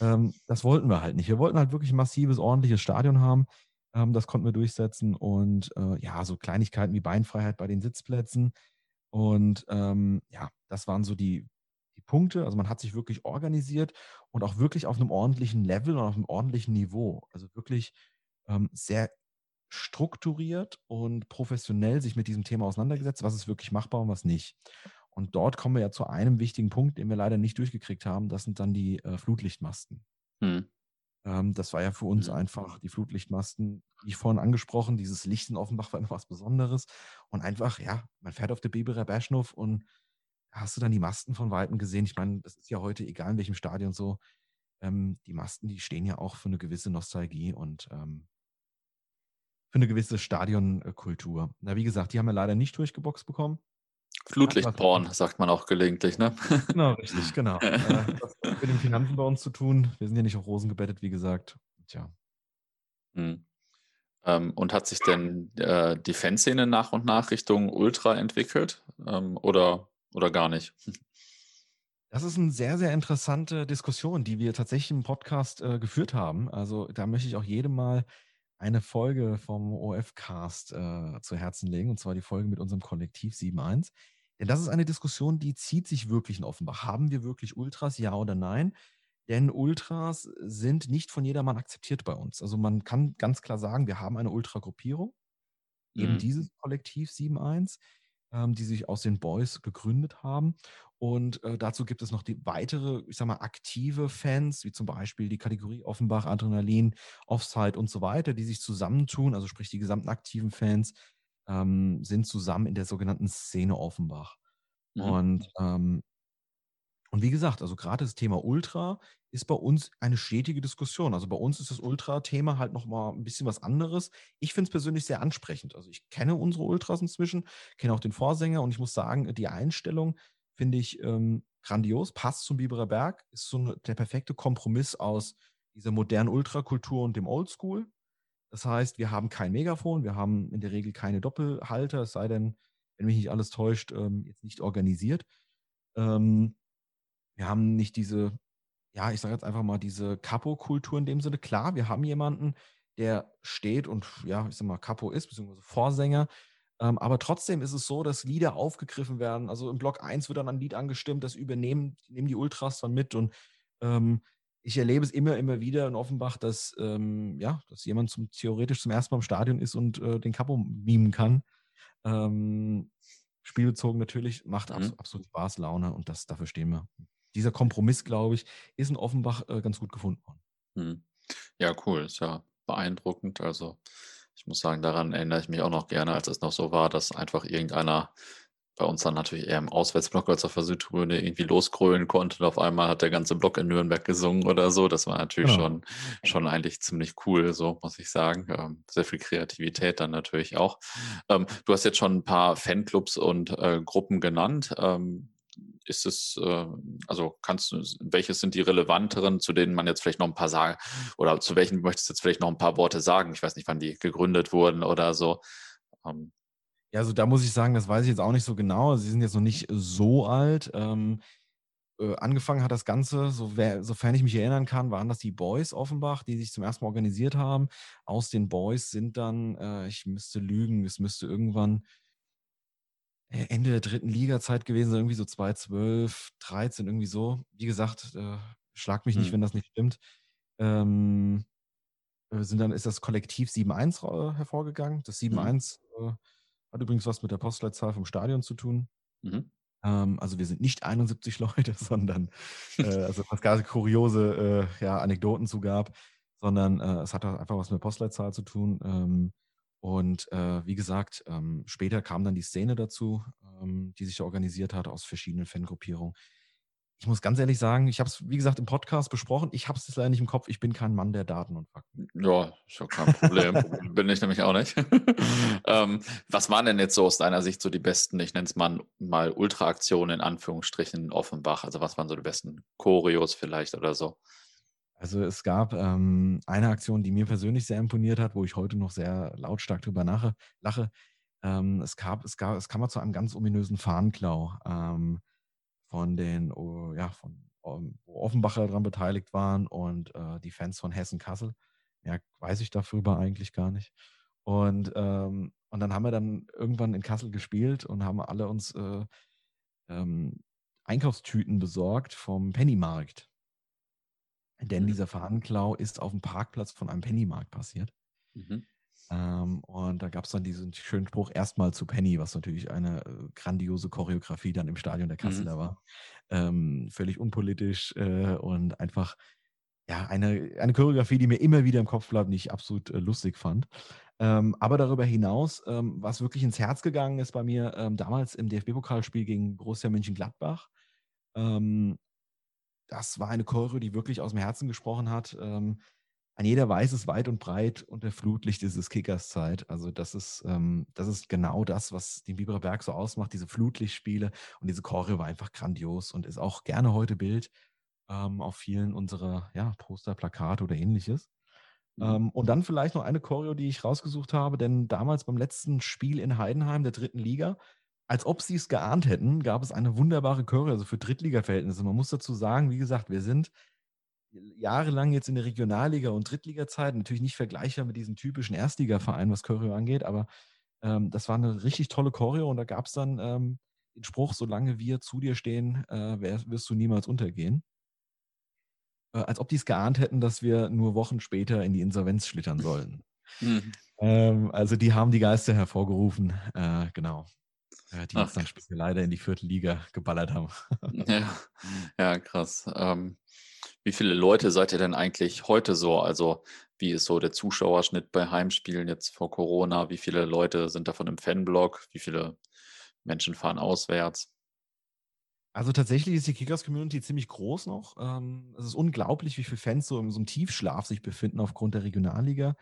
Speaker 1: Ähm, das wollten wir halt nicht. Wir wollten halt wirklich ein massives, ordentliches Stadion haben ähm, das konnten wir durchsetzen und äh, ja, so Kleinigkeiten wie Beinfreiheit bei den Sitzplätzen. Und ähm, ja, das waren so die, die Punkte. Also man hat sich wirklich organisiert und auch wirklich auf einem ordentlichen Level und auf einem ordentlichen Niveau. Also wirklich ähm, sehr strukturiert und professionell sich mit diesem Thema auseinandergesetzt, was ist wirklich machbar und was nicht. Und dort kommen wir ja zu einem wichtigen Punkt, den wir leider nicht durchgekriegt haben. Das sind dann die äh, Flutlichtmasten. Hm. Ähm, das war ja für uns mhm. einfach die Flutlichtmasten, wie vorhin angesprochen, dieses Licht in Offenbach war immer was Besonderes. Und einfach, ja, man fährt auf der Biberer Berschnow und hast du dann die Masten von Weitem gesehen. Ich meine, das ist ja heute, egal in welchem Stadion so, ähm, die Masten, die stehen ja auch für eine gewisse Nostalgie und ähm, für eine gewisse Stadionkultur. Na, wie gesagt, die haben wir leider nicht durchgeboxt bekommen.
Speaker 3: Flutlichtporn, sagt man auch gelegentlich, ne?
Speaker 1: Genau, richtig, genau. äh, das hat mit den Finanzen bei uns zu tun. Wir sind ja nicht auf Rosen gebettet, wie gesagt. Tja.
Speaker 3: Hm. Ähm, und hat sich denn äh, die Fanszene nach und nach Richtung Ultra entwickelt ähm, oder, oder gar nicht?
Speaker 1: Das ist eine sehr, sehr interessante Diskussion, die wir tatsächlich im Podcast äh, geführt haben. Also da möchte ich auch jedem mal eine Folge vom OF-Cast äh, zu Herzen legen, und zwar die Folge mit unserem Kollektiv 7.1. Denn das ist eine Diskussion, die zieht sich wirklich in Offenbach. Haben wir wirklich Ultras, ja oder nein? Denn Ultras sind nicht von jedermann akzeptiert bei uns. Also man kann ganz klar sagen, wir haben eine Ultra-Gruppierung, eben mhm. dieses Kollektiv 7.1 ähm, die sich aus den Boys gegründet haben. Und äh, dazu gibt es noch die weitere, ich sag mal, aktive Fans, wie zum Beispiel die Kategorie Offenbach, Adrenalin, Offside und so weiter, die sich zusammentun, also sprich die gesamten aktiven Fans ähm, sind zusammen in der sogenannten Szene Offenbach. Mhm. Und ähm, und wie gesagt, also gerade das Thema Ultra ist bei uns eine stetige Diskussion. Also bei uns ist das Ultra-Thema halt nochmal ein bisschen was anderes. Ich finde es persönlich sehr ansprechend. Also ich kenne unsere Ultras inzwischen, kenne auch den Vorsänger und ich muss sagen, die Einstellung finde ich ähm, grandios, passt zum Biberer Berg, ist so eine, der perfekte Kompromiss aus dieser modernen Ultrakultur und dem Oldschool. Das heißt, wir haben kein Megafon, wir haben in der Regel keine Doppelhalter, es sei denn, wenn mich nicht alles täuscht, ähm, jetzt nicht organisiert. Ähm, wir haben nicht diese, ja, ich sage jetzt einfach mal, diese Capo-Kultur in dem Sinne. Klar, wir haben jemanden, der steht und, ja, ich sag mal, Capo ist, beziehungsweise Vorsänger. Ähm, aber trotzdem ist es so, dass Lieder aufgegriffen werden. Also im Block 1 wird dann ein Lied angestimmt, das übernehmen nehmen die Ultras dann mit. Und ähm, ich erlebe es immer, immer wieder in Offenbach, dass, ähm, ja, dass jemand zum, theoretisch zum ersten Mal im Stadion ist und äh, den Capo mimen kann. Ähm, spielbezogen natürlich, macht mhm. absolut, absolut Spaß, Laune und das, dafür stehen wir dieser Kompromiss, glaube ich, ist in Offenbach äh, ganz gut gefunden worden.
Speaker 3: Hm. Ja, cool. Ist ja beeindruckend. Also ich muss sagen, daran erinnere ich mich auch noch gerne, als es noch so war, dass einfach irgendeiner bei uns dann natürlich eher im Auswärtsblock als auf der Südtribüne irgendwie losgrölen konnte und auf einmal hat der ganze Block in Nürnberg gesungen oder so. Das war natürlich genau. schon, schon eigentlich ziemlich cool, so muss ich sagen. Ähm, sehr viel Kreativität dann natürlich auch. Ähm, du hast jetzt schon ein paar Fanclubs und äh, Gruppen genannt. Ähm, ist es, äh, also kannst du, welches sind die relevanteren, zu denen man jetzt vielleicht noch ein paar sagen, oder zu welchen möchtest du jetzt vielleicht noch ein paar Worte sagen? Ich weiß nicht, wann die gegründet wurden oder so.
Speaker 1: Ähm. Ja, also da muss ich sagen, das weiß ich jetzt auch nicht so genau. Sie sind jetzt noch nicht so alt. Ähm, äh, angefangen hat das Ganze, so wer, sofern ich mich erinnern kann, waren das die Boys Offenbach, die sich zum ersten Mal organisiert haben. Aus den Boys sind dann, äh, ich müsste lügen, es müsste irgendwann Ende der dritten Liga-Zeit gewesen, irgendwie so 2012, 13, irgendwie so. Wie gesagt, äh, schlag mich nicht, hm. wenn das nicht stimmt. Ähm, äh, sind dann ist das Kollektiv 7-1 äh, hervorgegangen. Das 7-1 mhm. äh, hat übrigens was mit der Postleitzahl vom Stadion zu tun. Mhm. Ähm, also wir sind nicht 71 Leute, sondern äh, also was gar kuriose ja, Anekdoten zu gab, sondern es hat einfach was mit der Postleitzahl zu tun. Ähm, und äh, wie gesagt, ähm, später kam dann die Szene dazu, ähm, die sich organisiert hat aus verschiedenen Fangruppierungen. Ich muss ganz ehrlich sagen, ich habe es, wie gesagt, im Podcast besprochen. Ich habe es leider nicht im Kopf. Ich bin kein Mann der Daten und Fakten.
Speaker 3: Ja, ja kein Problem. bin ich nämlich auch nicht. ähm, was waren denn jetzt so aus deiner Sicht so die besten, ich nenne es mal, mal Ultra-Aktionen in Anführungsstrichen Offenbach? Also was waren so die besten Choreos vielleicht oder so?
Speaker 1: Also es gab ähm, eine Aktion, die mir persönlich sehr imponiert hat, wo ich heute noch sehr lautstark drüber lache. lache. Ähm, es, gab, es, gab, es kam zu einem ganz ominösen Fahnenklau ähm, von den, oh, ja, von um, wo Offenbacher daran beteiligt waren und äh, die Fans von Hessen-Kassel. Ja, weiß ich darüber eigentlich gar nicht. Und, ähm, und dann haben wir dann irgendwann in Kassel gespielt und haben alle uns äh, ähm, Einkaufstüten besorgt vom Pennymarkt. Denn mhm. dieser Fahnenklau ist auf dem Parkplatz von einem Pennymarkt passiert. Mhm. Ähm, und da gab es dann diesen schönen Spruch erstmal zu Penny, was natürlich eine äh, grandiose Choreografie dann im Stadion der Kasseler mhm. war. Ähm, völlig unpolitisch äh, und einfach, ja, eine, eine Choreografie, die mir immer wieder im Kopf bleibt, die ich absolut äh, lustig fand. Ähm, aber darüber hinaus, ähm, was wirklich ins Herz gegangen ist bei mir, ähm, damals im DFB-Pokalspiel gegen Borussia Mönchengladbach, ähm, das war eine Choreo, die wirklich aus dem Herzen gesprochen hat. Ähm, ein jeder weiß es weit und breit, unter Flutlicht ist es Kickerszeit. Also das ist, ähm, das ist genau das, was den Biberer Berg so ausmacht, diese Flutlichtspiele. Und diese Choreo war einfach grandios und ist auch gerne heute Bild ähm, auf vielen unserer ja, Poster, Plakate oder ähnliches. Mhm. Ähm, und dann vielleicht noch eine Choreo, die ich rausgesucht habe, denn damals beim letzten Spiel in Heidenheim der dritten Liga, als ob sie es geahnt hätten, gab es eine wunderbare Choreo, also für Drittliga-Verhältnisse. Man muss dazu sagen, wie gesagt, wir sind jahrelang jetzt in der Regionalliga und Drittliga-Zeit, natürlich nicht vergleichbar mit diesen typischen Erstliga-Vereinen, was Choreo angeht, aber ähm, das war eine richtig tolle Choreo und da gab es dann ähm, den Spruch, solange wir zu dir stehen, äh, wirst du niemals untergehen. Äh, als ob die es geahnt hätten, dass wir nur Wochen später in die Insolvenz schlittern sollen. Mhm. Ähm, also die haben die Geister hervorgerufen, äh, genau. Äh, die Ach, uns dann später leider in die vierte Liga geballert haben.
Speaker 3: ja, ja, krass. Ähm, wie viele Leute seid ihr denn eigentlich heute so? Also wie ist so der Zuschauerschnitt bei Heimspielen jetzt vor Corona? Wie viele Leute sind davon im Fanblog? Wie viele Menschen fahren auswärts?
Speaker 1: Also tatsächlich ist die Kickers-Community ziemlich groß noch. Ähm, es ist unglaublich, wie viele Fans so in so einem Tiefschlaf sich befinden aufgrund der Regionalliga.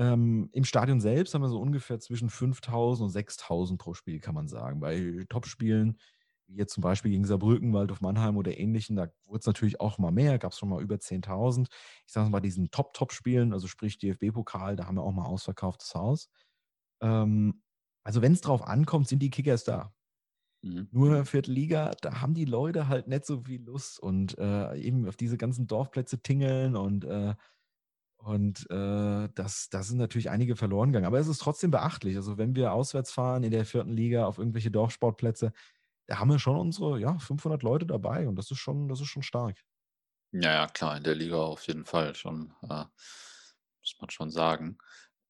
Speaker 1: Ähm, Im Stadion selbst haben wir so ungefähr zwischen 5000 und 6000 pro Spiel, kann man sagen. Bei Topspielen, wie jetzt zum Beispiel gegen Saarbrücken, Waldhof Mannheim oder ähnlichen, da wurde es natürlich auch mal mehr, gab es schon mal über 10.000. Ich sage mal, bei diesen Top-Top-Spielen, also sprich DFB-Pokal, da haben wir auch mal ausverkauftes Haus. Ähm, also wenn es drauf ankommt, sind die Kickers da. Mhm. Nur Viertelliga, da haben die Leute halt nicht so viel Lust und äh, eben auf diese ganzen Dorfplätze tingeln und, äh, und äh, das, das sind natürlich einige verloren gegangen. Aber es ist trotzdem beachtlich. Also wenn wir auswärts fahren in der vierten Liga auf irgendwelche Dorfsportplätze, da haben wir schon unsere ja, 500 Leute dabei und das ist schon, das ist schon stark.
Speaker 3: Ja, ja, klar, in der Liga auf jeden Fall schon, äh, muss man schon sagen.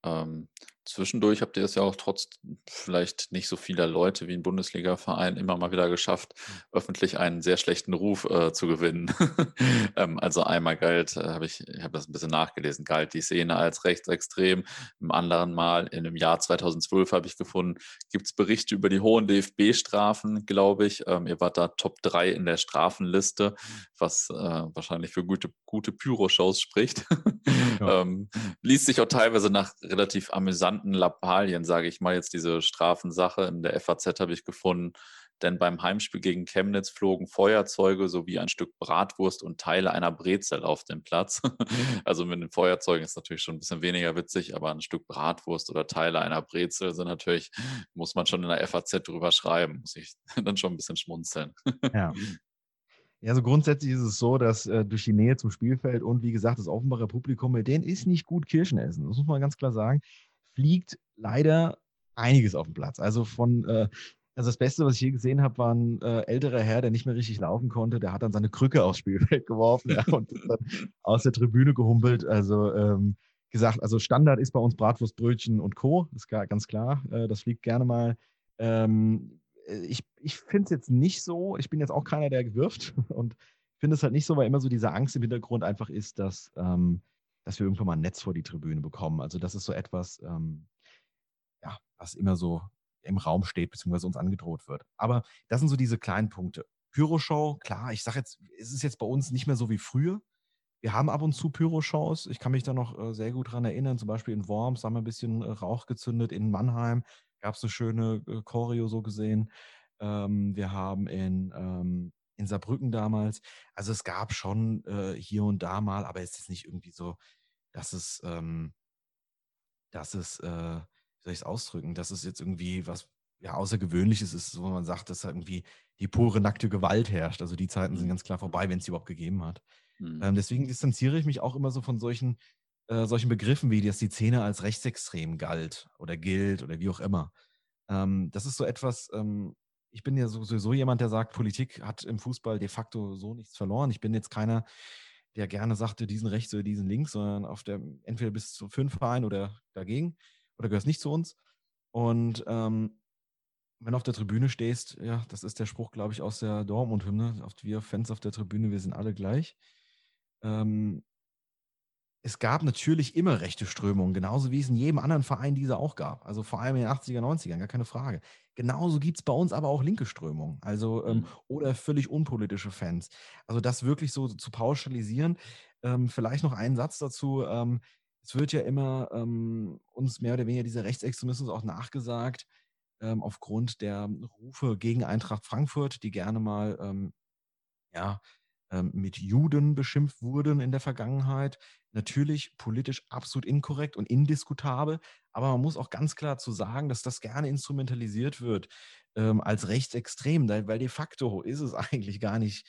Speaker 3: Ähm, zwischendurch habt ihr es ja auch trotz vielleicht nicht so vieler Leute wie ein Bundesliga-Verein immer mal wieder geschafft, mhm. öffentlich einen sehr schlechten Ruf äh, zu gewinnen. ähm, also einmal galt, äh, habe ich, ich habe das ein bisschen nachgelesen, galt die Szene als rechtsextrem. Im anderen Mal, in dem Jahr 2012 habe ich gefunden, gibt es Berichte über die hohen DFB-Strafen, glaube ich. Ähm, ihr wart da Top 3 in der Strafenliste, was äh, wahrscheinlich für gute, gute Pyro-Shows spricht. ja. ähm, liest sich auch teilweise nach relativ amüsanten interessanten Lappalien, sage ich mal, jetzt diese Strafensache in der FAZ habe ich gefunden. Denn beim Heimspiel gegen Chemnitz flogen Feuerzeuge sowie ein Stück Bratwurst und Teile einer Brezel auf den Platz. also mit den Feuerzeugen ist natürlich schon ein bisschen weniger witzig, aber ein Stück Bratwurst oder Teile einer Brezel sind natürlich, muss man schon in der FAZ drüber schreiben, muss ich dann schon ein bisschen schmunzeln.
Speaker 1: ja. Ja, so grundsätzlich ist es so, dass äh, durch die Nähe zum Spielfeld und wie gesagt, das Offenbarer Publikum, mit denen ist nicht gut Kirschen essen. Das muss man ganz klar sagen fliegt leider einiges auf dem Platz. Also von, äh, also das Beste, was ich je gesehen habe, war ein äh, älterer Herr, der nicht mehr richtig laufen konnte. Der hat dann seine Krücke aufs Spielfeld geworfen ja, und dann aus der Tribüne gehumpelt. Also ähm, gesagt, also Standard ist bei uns Bratwurstbrötchen und Co. Ist ganz klar. Äh, das fliegt gerne mal. Ähm, ich ich finde es jetzt nicht so. Ich bin jetzt auch keiner, der gewirft und finde es halt nicht so, weil immer so diese Angst im Hintergrund einfach ist, dass ähm, dass wir irgendwann mal ein Netz vor die Tribüne bekommen. Also das ist so etwas, ähm, ja, was immer so im Raum steht, beziehungsweise uns angedroht wird. Aber das sind so diese kleinen Punkte. Pyroshow, klar, ich sage jetzt, es ist jetzt bei uns nicht mehr so wie früher. Wir haben ab und zu Pyroshows. Ich kann mich da noch äh, sehr gut dran erinnern. Zum Beispiel in Worms haben wir ein bisschen äh, Rauch gezündet. In Mannheim gab es eine schöne äh, Choreo so gesehen. Ähm, wir haben in ähm, in Saarbrücken damals. Also es gab schon äh, hier und da mal, aber es ist nicht irgendwie so, dass es, ähm, dass es, äh, wie soll ich es ausdrücken, dass es jetzt irgendwie was ja, Außergewöhnliches ist, wo man sagt, dass irgendwie die pure nackte Gewalt herrscht. Also die Zeiten sind mhm. ganz klar vorbei, wenn es sie überhaupt gegeben hat. Mhm. Ähm, deswegen distanziere ich mich auch immer so von solchen, äh, solchen Begriffen, wie dass die Szene als rechtsextrem galt oder gilt oder wie auch immer. Ähm, das ist so etwas, ähm, ich bin ja sowieso jemand, der sagt, Politik hat im Fußball de facto so nichts verloren. Ich bin jetzt keiner, der gerne sagte, diesen rechts oder diesen links, sondern auf der entweder bis zu fünf Verein oder dagegen oder gehörst nicht zu uns. Und ähm, wenn du auf der Tribüne stehst, ja, das ist der Spruch, glaube ich, aus der Dortmund-Hymne, wir Fans auf der Tribüne, wir sind alle gleich. Ähm, es gab natürlich immer rechte Strömungen, genauso wie es in jedem anderen Verein diese auch gab. Also vor allem in den 80er, 90ern, gar keine Frage. Genauso gibt es bei uns aber auch linke Strömungen, also ähm, mhm. oder völlig unpolitische Fans. Also das wirklich so zu pauschalisieren. Ähm, vielleicht noch einen Satz dazu. Ähm, es wird ja immer ähm, uns mehr oder weniger dieser Rechtsextremismus auch nachgesagt, ähm, aufgrund der Rufe gegen Eintracht Frankfurt, die gerne mal ähm, ja, mit Juden beschimpft wurden in der Vergangenheit. Natürlich politisch absolut inkorrekt und indiskutabel, aber man muss auch ganz klar zu sagen, dass das gerne instrumentalisiert wird ähm, als rechtsextrem, weil de facto ist es eigentlich gar nicht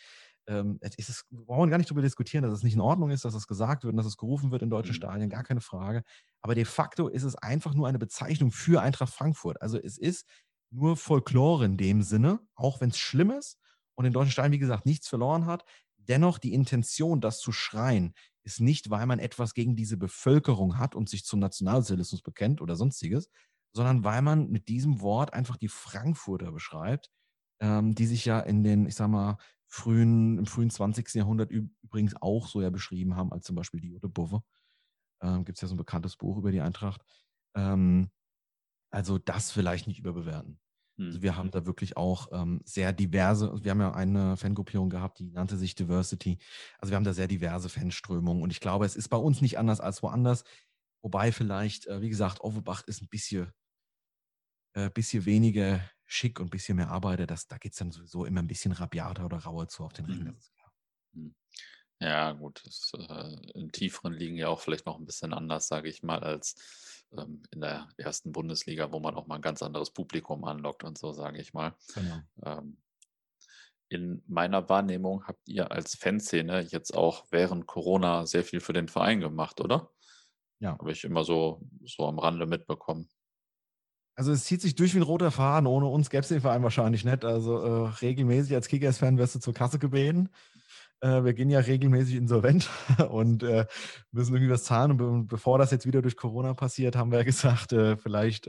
Speaker 1: ähm, ist es, wir brauchen gar nicht darüber diskutieren, dass es nicht in Ordnung ist, dass es gesagt wird und dass es gerufen wird in deutschen mhm. Stadien, gar keine Frage. Aber de facto ist es einfach nur eine Bezeichnung für Eintracht Frankfurt. Also es ist nur Folklore in dem Sinne, auch wenn es schlimm ist und in deutschen Stadien, wie gesagt, nichts verloren hat. Dennoch die Intention, das zu schreien, ist nicht, weil man etwas gegen diese Bevölkerung hat und sich zum Nationalsozialismus bekennt oder sonstiges, sondern weil man mit diesem Wort einfach die Frankfurter beschreibt, ähm, die sich ja in den, ich sag mal, frühen, im frühen 20. Jahrhundert übrigens auch so ja beschrieben haben, als zum Beispiel die Jode Bove. Ähm, Gibt es ja so ein bekanntes Buch über die Eintracht. Ähm, also das vielleicht nicht überbewerten. Also wir haben mhm. da wirklich auch ähm, sehr diverse, wir haben ja eine Fangruppierung gehabt, die nannte sich Diversity. Also wir haben da sehr diverse Fanströmungen und ich glaube, es ist bei uns nicht anders als woanders. Wobei vielleicht, äh, wie gesagt, Overbach ist ein bisschen, äh, bisschen weniger schick und ein bisschen mehr Arbeiter. Das, da geht es dann sowieso immer ein bisschen rabiater oder rauer zu auf den Ring, das
Speaker 3: mhm. Ja, gut, das, äh, im tieferen liegen ja auch vielleicht noch ein bisschen anders, sage ich mal, als ähm, in der ersten Bundesliga, wo man auch mal ein ganz anderes Publikum anlockt und so, sage ich mal. Genau. Ähm, in meiner Wahrnehmung habt ihr als Fanszene jetzt auch während Corona sehr viel für den Verein gemacht, oder? Ja. Habe ich immer so, so am Rande mitbekommen.
Speaker 1: Also es zieht sich durch wie ein roter Faden. Ohne uns gäbe es den Verein wahrscheinlich nicht. Also äh, regelmäßig als Kickers-Fan wirst du zur Kasse gebeten. Äh, wir gehen ja regelmäßig insolvent und äh, müssen irgendwie was zahlen. Und be bevor das jetzt wieder durch Corona passiert, haben wir gesagt, äh, vielleicht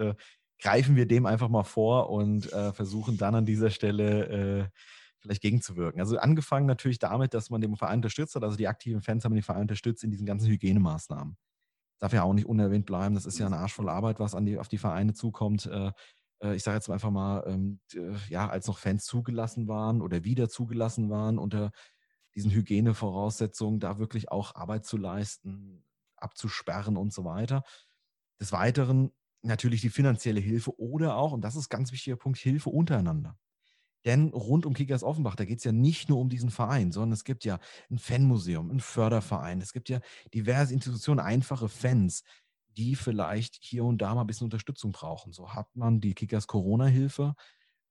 Speaker 1: greifen wir dem einfach mal vor und versuchen dann an dieser Stelle vielleicht gegenzuwirken. Also angefangen natürlich damit, dass man den Verein unterstützt hat. Also die aktiven Fans haben den Verein unterstützt in diesen ganzen Hygienemaßnahmen. Darf ja auch nicht unerwähnt bleiben. Das ist ja eine Arsch voll Arbeit, was an die, auf die Vereine zukommt. ich sage jetzt einfach mal, ähm, ja, als noch Fans zugelassen waren oder wieder zugelassen waren unter diesen Hygienevoraussetzungen, da wirklich auch Arbeit zu leisten, abzusperren und so weiter. Des Weiteren natürlich die finanzielle Hilfe oder auch, und das ist ganz wichtiger Punkt, Hilfe untereinander. Denn rund um Kickers Offenbach, da geht es ja nicht nur um diesen Verein, sondern es gibt ja ein Fanmuseum, ein Förderverein, es gibt ja diverse Institutionen, einfache Fans, die vielleicht hier und da mal ein bisschen Unterstützung brauchen. So hat man die Kickers Corona-Hilfe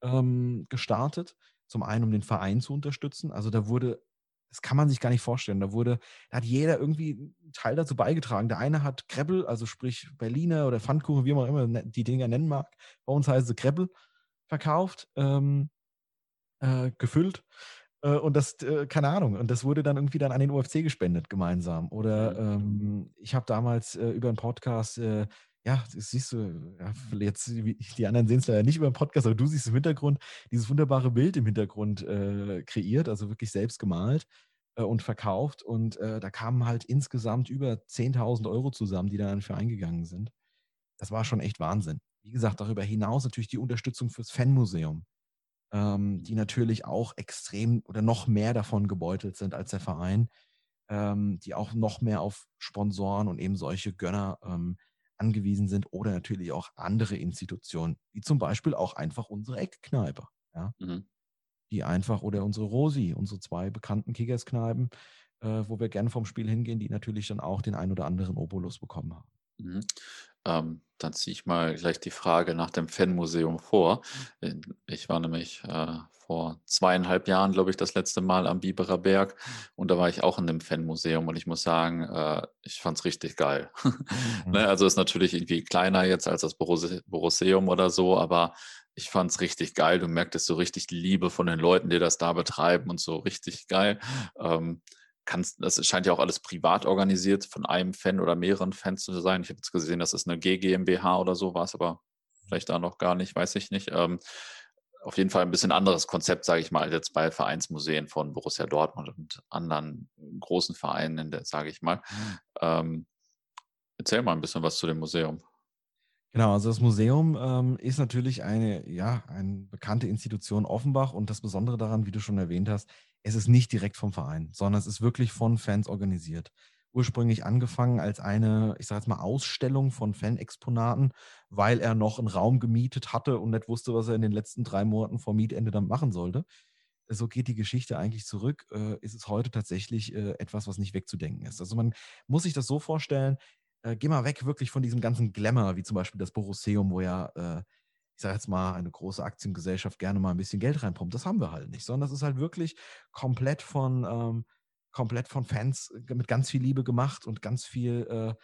Speaker 1: ähm, gestartet, zum einen, um den Verein zu unterstützen. Also da wurde das kann man sich gar nicht vorstellen. Da wurde, da hat jeder irgendwie einen Teil dazu beigetragen. Der eine hat Kreppel, also sprich Berliner oder Pfannkuchen, wie man immer ne, die Dinger nennen mag. Bei uns heißt es Kreppel verkauft, ähm, äh, gefüllt. Äh, und das, äh, keine Ahnung, und das wurde dann irgendwie dann an den UFC gespendet gemeinsam. Oder ähm, ich habe damals äh, über einen Podcast äh, ja, das siehst du, ja, jetzt, die anderen sehen es leider nicht über den Podcast, aber du siehst im Hintergrund dieses wunderbare Bild im Hintergrund äh, kreiert, also wirklich selbst gemalt äh, und verkauft. Und äh, da kamen halt insgesamt über 10.000 Euro zusammen, die da für eingegangen sind. Das war schon echt Wahnsinn. Wie gesagt, darüber hinaus natürlich die Unterstützung fürs Fanmuseum, ähm, die natürlich auch extrem oder noch mehr davon gebeutelt sind als der Verein, ähm, die auch noch mehr auf Sponsoren und eben solche Gönner ähm, angewiesen sind oder natürlich auch andere Institutionen, wie zum Beispiel auch einfach unsere Eckkneipe. Ja? Mhm. Die einfach, oder unsere Rosi, unsere zwei bekannten Kickerskneipen, äh, wo wir gerne vom Spiel hingehen, die natürlich dann auch den ein oder anderen Obolus bekommen haben.
Speaker 3: Mhm. Ähm, dann ziehe ich mal gleich die Frage nach dem Fanmuseum vor. Ich war nämlich äh, vor zweieinhalb Jahren, glaube ich, das letzte Mal am Biberer Berg und da war ich auch in dem Fanmuseum und ich muss sagen, äh, ich fand es richtig geil. Mhm. ne, also ist natürlich irgendwie kleiner jetzt als das Borusseum oder so, aber ich fand es richtig geil. Du merktest so richtig die Liebe von den Leuten, die das da betreiben und so richtig geil. Ähm, kannst, das scheint ja auch alles privat organisiert von einem Fan oder mehreren Fans zu sein. Ich habe jetzt gesehen, das ist eine GmbH oder so, war es aber vielleicht da noch gar nicht, weiß ich nicht. Ähm, auf jeden Fall ein bisschen anderes Konzept, sage ich mal, als jetzt bei Vereinsmuseen von Borussia Dortmund und anderen großen Vereinen, sage ich mal. Ähm, erzähl mal ein bisschen was zu dem Museum.
Speaker 1: Genau, also das Museum ähm, ist natürlich eine, ja, eine bekannte Institution Offenbach und das Besondere daran, wie du schon erwähnt hast, es ist nicht direkt vom Verein, sondern es ist wirklich von Fans organisiert. Ursprünglich angefangen als eine, ich sage jetzt mal, Ausstellung von Fanexponaten, weil er noch einen Raum gemietet hatte und nicht wusste, was er in den letzten drei Monaten vor Mietende dann machen sollte. So geht die Geschichte eigentlich zurück. Äh, ist es heute tatsächlich äh, etwas, was nicht wegzudenken ist. Also man muss sich das so vorstellen, äh, geh mal weg wirklich von diesem ganzen Glamour, wie zum Beispiel das Borusseum, wo ja, äh, ich sage jetzt mal, eine große Aktiengesellschaft gerne mal ein bisschen Geld reinpumpt. Das haben wir halt nicht, sondern das ist halt wirklich komplett von, ähm, komplett von Fans mit ganz viel Liebe gemacht und ganz viel, äh,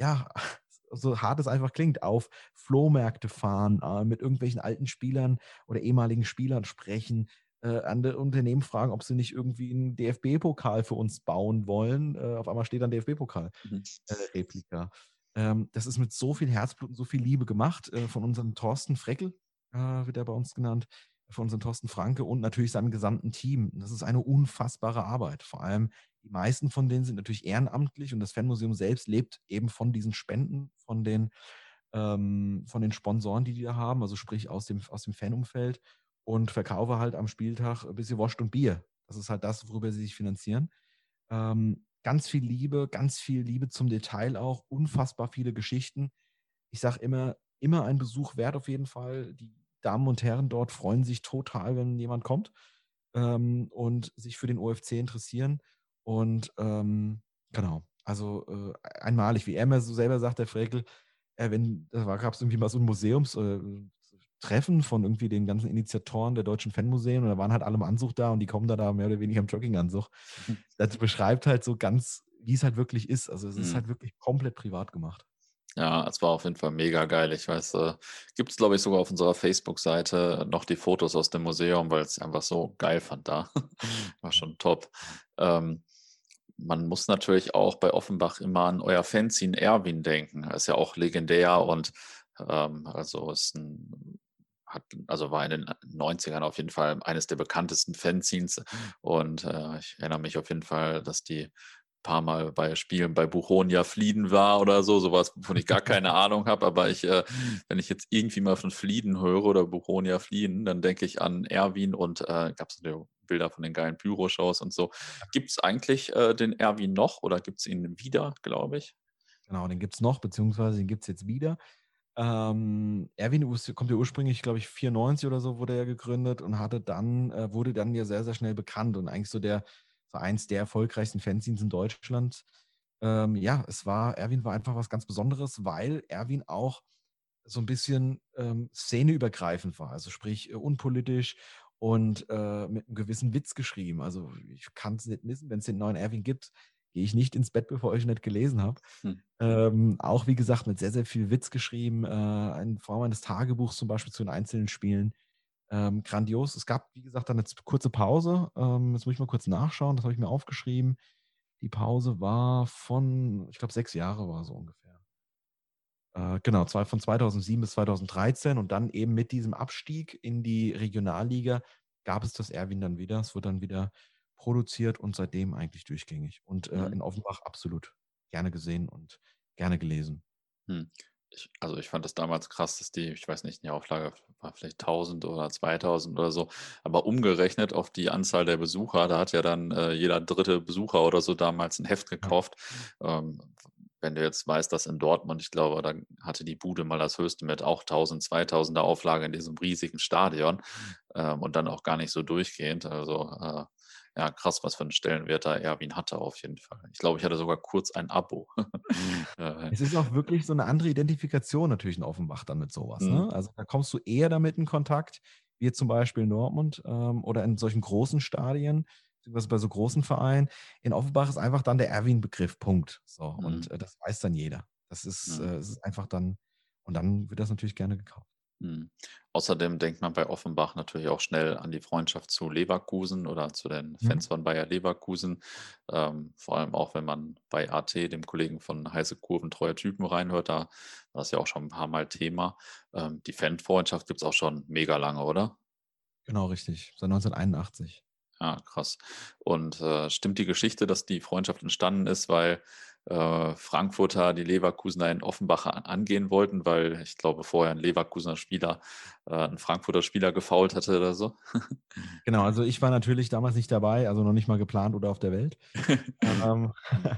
Speaker 1: ja, so hart es einfach klingt, auf Flohmärkte fahren, äh, mit irgendwelchen alten Spielern oder ehemaligen Spielern sprechen, äh, andere Unternehmen fragen, ob sie nicht irgendwie einen DFB-Pokal für uns bauen wollen. Äh, auf einmal steht dann DFB-Pokal-Replika. Mhm. Äh, ähm, das ist mit so viel Herzblut und so viel Liebe gemacht äh, von unserem Thorsten Freckel, äh, wird er bei uns genannt, von unserem Thorsten Franke und natürlich seinem gesamten Team. Das ist eine unfassbare Arbeit. Vor allem die meisten von denen sind natürlich ehrenamtlich und das Fanmuseum selbst lebt eben von diesen Spenden, von den, ähm, von den Sponsoren, die die da haben, also sprich aus dem, aus dem Fanumfeld und verkaufe halt am Spieltag ein bisschen Wurst und Bier. Das ist halt das, worüber sie sich finanzieren. Ähm, ganz viel Liebe, ganz viel Liebe zum Detail auch, unfassbar viele Geschichten. Ich sage immer, immer ein Besuch wert auf jeden Fall. Die Damen und Herren dort freuen sich total, wenn jemand kommt ähm, und sich für den OFC interessieren. Und ähm, genau, also äh, einmalig, wie er mir so selber sagt, der Frekel, äh, wenn, da gab es irgendwie mal so ein Museums, äh, Treffen von irgendwie den ganzen Initiatoren der deutschen Fanmuseen und da waren halt alle im Anzug da und die kommen da, da mehr oder weniger im Jogginganzug. Mhm. Das beschreibt halt so ganz, wie es halt wirklich ist. Also es ist mhm. halt wirklich komplett privat gemacht.
Speaker 3: Ja, es war auf jeden Fall mega geil. Ich weiß, äh, gibt es, glaube ich, sogar auf unserer Facebook-Seite noch die Fotos aus dem Museum, weil es einfach so geil fand da. war schon top. Ähm, man muss natürlich auch bei Offenbach immer an euer Fanzine Erwin denken. Er ist ja auch legendär und ähm, also ist ein hat, also war in den 90ern auf jeden Fall eines der bekanntesten Fanzines. Und äh, ich erinnere mich auf jeden Fall, dass die ein paar Mal bei Spielen bei Buchonia Flieden war oder so, sowas, wovon ich gar keine Ahnung habe. Aber ich, äh, wenn ich jetzt irgendwie mal von Flieden höre oder Buchonia Flieden, dann denke ich an Erwin und äh, gab es Bilder von den geilen Pyro-Shows und so. Gibt es eigentlich äh, den Erwin noch oder gibt es ihn wieder, glaube ich?
Speaker 1: Genau, den gibt es noch, beziehungsweise den gibt es jetzt wieder. Ähm, Erwin kommt ja ursprünglich, glaube ich, 94 oder so wurde er gegründet und hatte dann, äh, wurde dann ja sehr, sehr schnell bekannt und eigentlich so der, so eins der erfolgreichsten Fanzines in Deutschland. Ähm, ja, es war, Erwin war einfach was ganz Besonderes, weil Erwin auch so ein bisschen ähm, szeneübergreifend war, also sprich äh, unpolitisch und äh, mit einem gewissen Witz geschrieben. Also ich kann es nicht missen, wenn es den neuen Erwin gibt, gehe ich nicht ins Bett, bevor ich nicht gelesen habe. Hm. Ähm, auch wie gesagt mit sehr, sehr viel Witz geschrieben, äh, in Form eines Tagebuchs zum Beispiel zu den einzelnen Spielen. Ähm, grandios. Es gab, wie gesagt, dann eine kurze Pause. Ähm, jetzt muss ich mal kurz nachschauen, das habe ich mir aufgeschrieben. Die Pause war von, ich glaube, sechs Jahre war so ungefähr. Äh, genau, von 2007 bis 2013 und dann eben mit diesem Abstieg in die Regionalliga gab es das Erwin dann wieder. Es wurde dann wieder produziert und seitdem eigentlich durchgängig. Und äh, mhm. in Offenbach absolut gerne gesehen und gerne gelesen.
Speaker 3: Hm. Ich, also ich fand das damals krass, dass die, ich weiß nicht, die Auflage war vielleicht 1000 oder 2000 oder so, aber umgerechnet auf die Anzahl der Besucher, da hat ja dann äh, jeder dritte Besucher oder so damals ein Heft gekauft. Ja. Ähm, wenn du jetzt weißt, dass in Dortmund, ich glaube, da hatte die Bude mal das höchste mit auch 1000, 2000er Auflage in diesem riesigen Stadion ähm, und dann auch gar nicht so durchgehend. Also äh, ja, krass, was für einen Stellenwert da Erwin hatte auf jeden Fall. Ich glaube, ich hatte sogar kurz ein Abo.
Speaker 1: Äh, es ist auch wirklich so eine andere Identifikation natürlich in Offenbach dann mit sowas. Ne? Mhm. Ne? Also da kommst du eher damit in Kontakt, wie zum Beispiel in Dortmund ähm, oder in solchen großen Stadien, beziehungsweise bei so großen Vereinen. In Offenbach ist einfach dann der Erwin-Begriff, Punkt. So, mhm. und äh, das weiß dann jeder. Das ist, mhm. äh, ist einfach dann, und dann wird das natürlich gerne gekauft.
Speaker 3: Mhm. Außerdem denkt man bei Offenbach natürlich auch schnell an die Freundschaft zu Leverkusen oder zu den Mhm. Fans von Bayer Leverkusen. Ähm, vor allem auch, wenn man bei AT, dem Kollegen von Heiße Kurven, treue Typen reinhört, da war das ja auch schon ein paar Mal Thema. Ähm, die Fanfreundschaft gibt es auch schon mega lange, oder?
Speaker 1: Genau, richtig. Seit 1981.
Speaker 3: Ja, krass. Und äh, stimmt die Geschichte, dass die Freundschaft entstanden ist, weil äh, Frankfurter die Leverkusener in Offenbach angehen wollten, weil ich glaube, vorher ein Leverkusener Spieler äh, einen Frankfurter Spieler gefault hatte oder so.
Speaker 1: Genau, also ich war natürlich damals nicht dabei, also noch nicht mal geplant oder auf der Welt.
Speaker 3: ähm,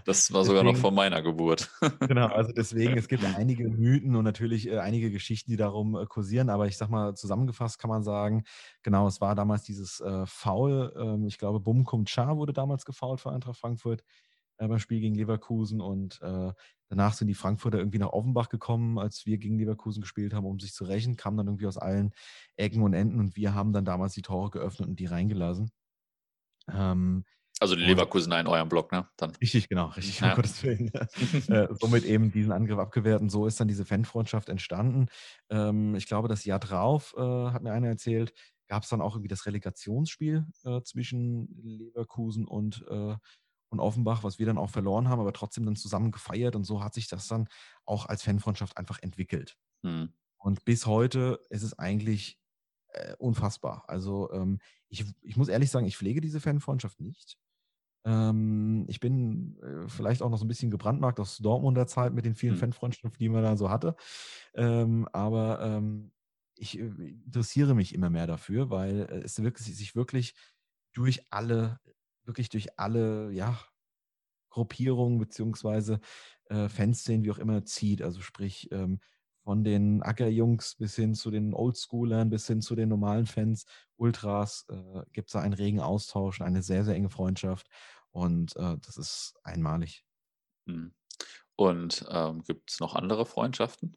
Speaker 3: das war sogar deswegen, noch vor meiner Geburt.
Speaker 1: genau, also deswegen, es gibt einige Mythen und natürlich äh, einige Geschichten, die darum äh, kursieren, aber ich sag mal, zusammengefasst kann man sagen, genau, es war damals dieses äh, Foul, ähm, ich glaube, Bum Cha wurde damals gefault für Eintracht Frankfurt äh, beim Spiel gegen Leverkusen und äh, danach sind die Frankfurter irgendwie nach Offenbach gekommen, als wir gegen Leverkusen gespielt haben, um sich zu rächen, kamen dann irgendwie aus allen Ecken und Enden und wir haben dann damals die Tore geöffnet und die reingelassen.
Speaker 3: Ähm, also die Leverkusen in eurem Block, ne?
Speaker 1: Dann. Richtig, genau, richtig, ja. um Gottes Willen. äh, somit eben diesen Angriff abgewehrt und so ist dann diese Fanfreundschaft entstanden. Ähm, ich glaube, das Jahr drauf, äh, hat mir einer erzählt, gab es dann auch irgendwie das Relegationsspiel äh, zwischen Leverkusen und äh, und Offenbach, was wir dann auch verloren haben, aber trotzdem dann zusammen gefeiert und so hat sich das dann auch als Fanfreundschaft einfach entwickelt. Mhm. Und bis heute ist es eigentlich äh, unfassbar. Also ähm, ich, ich muss ehrlich sagen, ich pflege diese Fanfreundschaft nicht. Ähm, ich bin äh, vielleicht auch noch so ein bisschen gebrandmarkt aus Dortmunder Zeit mit den vielen mhm. Fanfreundschaften, die man da so hatte. Ähm, aber ähm, ich äh, interessiere mich immer mehr dafür, weil es wirklich, sich wirklich durch alle wirklich durch alle, ja, Gruppierungen beziehungsweise äh, Fanszenen, wie auch immer, zieht. Also sprich, ähm, von den Ackerjungs bis hin zu den Oldschoolern, bis hin zu den normalen Fans, Ultras, äh, gibt es da einen regen Austausch, eine sehr, sehr enge Freundschaft. Und äh, das ist einmalig.
Speaker 3: Hm. Und ähm, gibt es noch andere Freundschaften?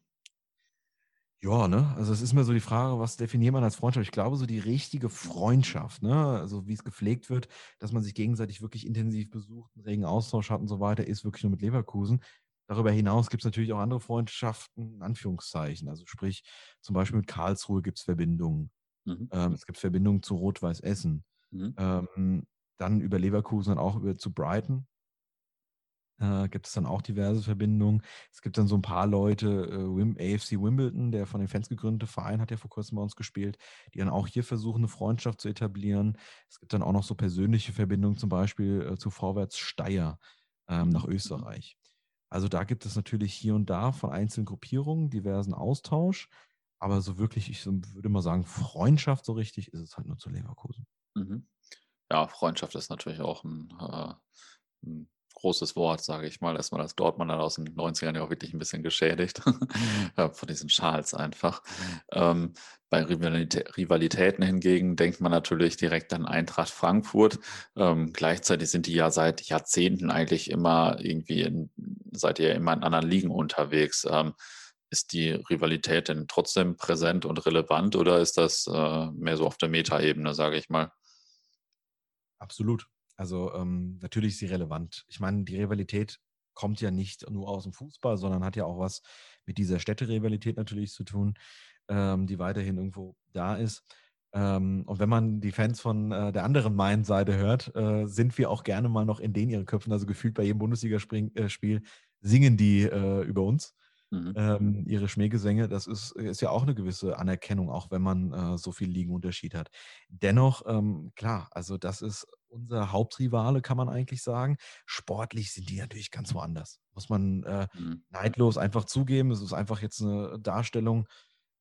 Speaker 1: Ja, ne? Also es ist mir so die Frage, was definiert man als Freundschaft? Ich glaube, so die richtige Freundschaft, ne? Also wie es gepflegt wird, dass man sich gegenseitig wirklich intensiv besucht, einen regen Austausch hat und so weiter, ist wirklich nur mit Leverkusen. Darüber hinaus gibt es natürlich auch andere Freundschaften, in Anführungszeichen. Also sprich, zum Beispiel mit Karlsruhe gibt es Verbindungen. Mhm. Ähm, es gibt Verbindungen zu Rot-Weiß Essen. Mhm. Ähm, dann über Leverkusen dann auch über zu Brighton äh, gibt es dann auch diverse Verbindungen. Es gibt dann so ein paar Leute, äh, Wim, AFC Wimbledon, der von den Fans gegründete Verein, hat ja vor kurzem bei uns gespielt, die dann auch hier versuchen, eine Freundschaft zu etablieren. Es gibt dann auch noch so persönliche Verbindungen, zum Beispiel äh, zu Vorwärts Steyr ähm, nach mhm. Österreich. Also da gibt es natürlich hier und da von einzelnen Gruppierungen diversen Austausch, aber so wirklich, ich würde mal sagen, Freundschaft so richtig ist es halt nur zu Leverkusen.
Speaker 3: Mhm. Ja, Freundschaft ist natürlich auch ein, äh, ein großes Wort, sage ich mal. Erstmal als Dortmunder aus den 90ern ja auch wirklich ein bisschen geschädigt von diesen Schals einfach. Ähm, bei Rivalitäten hingegen denkt man natürlich direkt an Eintracht Frankfurt. Ähm, gleichzeitig sind die ja seit Jahrzehnten eigentlich immer irgendwie in, seid ihr immer in anderen Ligen unterwegs. Ähm, ist die Rivalität denn trotzdem präsent und relevant oder ist das äh, mehr so auf der Metaebene, sage ich mal?
Speaker 1: Absolut. Also ähm, natürlich ist sie relevant. Ich meine, die Rivalität kommt ja nicht nur aus dem Fußball, sondern hat ja auch was mit dieser Städterivalität natürlich zu tun, ähm, die weiterhin irgendwo da ist. Ähm, und wenn man die Fans von äh, der anderen Main-Seite hört, äh, sind wir auch gerne mal noch in den ihren Köpfen. Also gefühlt bei jedem Bundesligaspiel äh, singen die äh, über uns. Mhm. Ähm, ihre Schmähgesänge, das ist, ist ja auch eine gewisse Anerkennung, auch wenn man äh, so viel Ligenunterschied hat. Dennoch, ähm, klar, also das ist unser Hauptrivale, kann man eigentlich sagen. Sportlich sind die natürlich ganz woanders. Muss man äh, mhm. neidlos einfach zugeben. Es ist einfach jetzt eine Darstellung.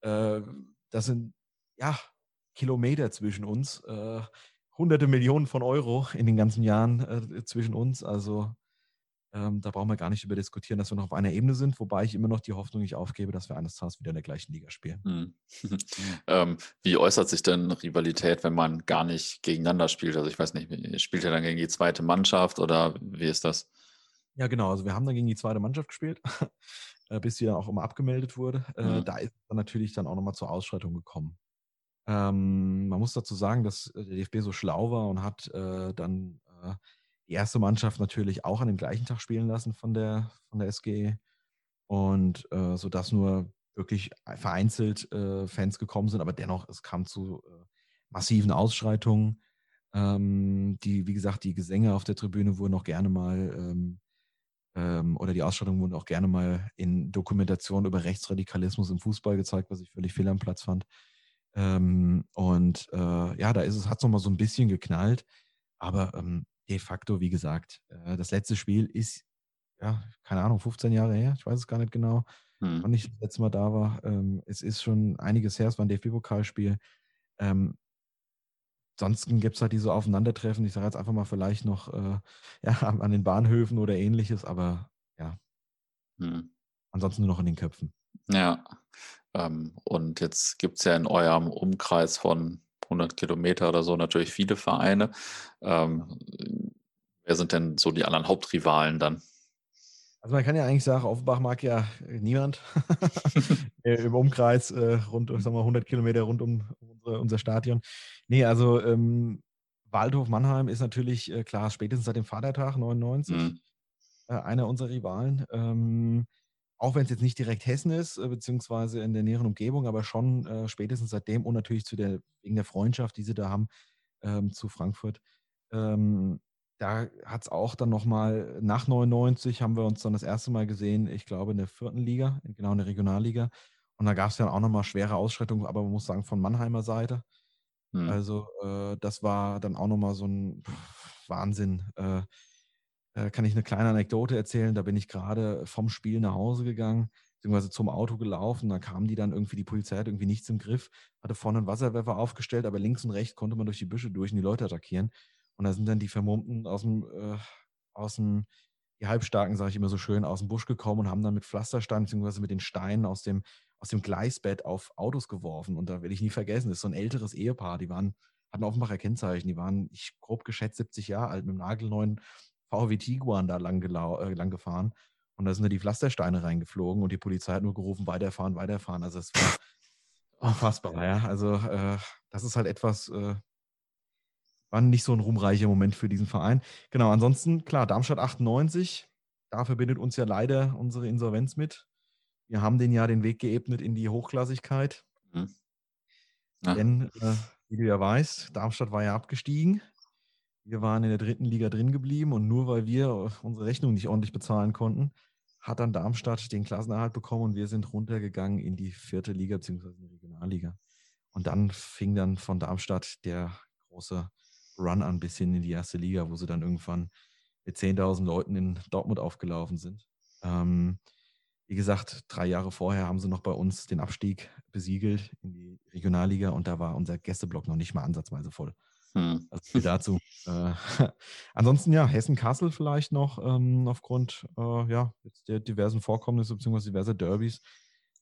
Speaker 1: Äh, das sind ja Kilometer zwischen uns, äh, hunderte Millionen von Euro in den ganzen Jahren äh, zwischen uns. Also ähm, da brauchen wir gar nicht über diskutieren, dass wir noch auf einer Ebene sind, wobei ich immer noch die Hoffnung nicht aufgebe, dass wir eines Tages wieder in der gleichen Liga spielen. Hm.
Speaker 3: ähm, wie äußert sich denn Rivalität, wenn man gar nicht gegeneinander spielt? Also ich weiß nicht, spielt ihr dann gegen die zweite Mannschaft oder wie ist das?
Speaker 1: Ja, genau. Also wir haben dann gegen die zweite Mannschaft gespielt, äh, bis sie dann auch immer abgemeldet wurde. Mhm. Da ist dann natürlich dann auch nochmal zur Ausschreitung gekommen. Ähm, man muss dazu sagen, dass der DFB so schlau war und hat äh, dann äh, die erste Mannschaft natürlich auch an dem gleichen Tag spielen lassen von der, von der SG. Und äh, sodass nur wirklich vereinzelt äh, Fans gekommen sind, aber dennoch, es kam zu äh, massiven Ausschreitungen. Ähm, die, wie gesagt, die Gesänge auf der Tribüne wurden auch gerne mal ähm, ähm, oder die Ausschreitungen wurden auch gerne mal in Dokumentationen über Rechtsradikalismus im Fußball gezeigt, was ich völlig fehl am Platz fand. Ähm, und äh, ja, da ist es, hat es nochmal so ein bisschen geknallt. Aber ähm, de facto, wie gesagt, äh, das letzte Spiel ist ja, keine Ahnung, 15 Jahre her, ich weiß es gar nicht genau, hm. wann ich das letzte Mal da war. Ähm, es ist schon einiges her, es war ein DFB-Pokalspiel. Ähm, ansonsten gibt es halt diese Aufeinandertreffen, ich sage jetzt einfach mal vielleicht noch äh, ja, an den Bahnhöfen oder ähnliches, aber ja. Hm. Ansonsten nur noch in den Köpfen.
Speaker 3: Ja. Ähm, und jetzt gibt es ja in eurem Umkreis von 100 Kilometer oder so natürlich viele Vereine. Ähm, wer sind denn so die anderen Hauptrivalen dann?
Speaker 1: Also man kann ja eigentlich sagen, Offenbach mag ja niemand äh, im Umkreis äh, rund, sagen wir 100 Kilometer rund um unsere, unser Stadion. Nee, also ähm, Waldhof Mannheim ist natürlich äh, klar, spätestens seit dem Vatertag 99 mhm. äh, einer unserer Rivalen. Ähm, auch wenn es jetzt nicht direkt Hessen ist, äh, beziehungsweise in der näheren Umgebung, aber schon äh, spätestens seitdem und natürlich zu der, wegen der Freundschaft, die sie da haben ähm, zu Frankfurt. Ähm, da hat es auch dann nochmal, nach 99 haben wir uns dann das erste Mal gesehen, ich glaube in der vierten Liga, genau in der Regionalliga. Und da gab es dann auch nochmal schwere Ausschreitungen, aber man muss sagen, von Mannheimer Seite. Hm. Also äh, das war dann auch nochmal so ein Wahnsinn. Äh, kann ich eine kleine Anekdote erzählen. Da bin ich gerade vom Spiel nach Hause gegangen, beziehungsweise zum Auto gelaufen. Da kamen die dann irgendwie, die Polizei hat irgendwie nichts im Griff, hatte vorne einen Wasserwerfer aufgestellt, aber links und rechts konnte man durch die Büsche durch und die Leute attackieren. Und da sind dann die Vermummten aus dem, äh, aus dem, die Halbstarken, sage ich immer so schön, aus dem Busch gekommen und haben dann mit Pflastersteinen beziehungsweise mit den Steinen aus dem, aus dem Gleisbett auf Autos geworfen. Und da will ich nie vergessen, das ist so ein älteres Ehepaar, die waren, hatten Offenbacher Kennzeichen, die waren, ich grob geschätzt, 70 Jahre alt, mit einem nagelneuen VW Tiguan da lang, äh, lang gefahren. Und da sind da die Pflastersteine reingeflogen und die Polizei hat nur gerufen, weiterfahren, weiterfahren. Also es war unfassbar, ja. Also äh, das ist halt etwas, äh, war nicht so ein ruhmreicher Moment für diesen Verein. Genau, ansonsten, klar, Darmstadt 98, da verbindet uns ja leider unsere Insolvenz mit. Wir haben den ja den Weg geebnet in die Hochklassigkeit. Mhm. Ja. Denn, äh, wie du ja weißt, Darmstadt war ja abgestiegen. Wir waren in der dritten Liga drin geblieben und nur weil wir unsere Rechnung nicht ordentlich bezahlen konnten, hat dann Darmstadt den Klassenerhalt bekommen und wir sind runtergegangen in die vierte Liga bzw. die Regionalliga. Und dann fing dann von Darmstadt der große Run an bis hin in die erste Liga, wo sie dann irgendwann mit 10.000 Leuten in Dortmund aufgelaufen sind. Ähm, wie gesagt, drei Jahre vorher haben sie noch bei uns den Abstieg besiegelt in die Regionalliga und da war unser Gästeblock noch nicht mal ansatzweise voll. Hm. Also dazu. äh, ansonsten ja, Hessen-Kassel vielleicht noch ähm, aufgrund äh, ja, der diversen Vorkommnisse bzw. diverser Derbys.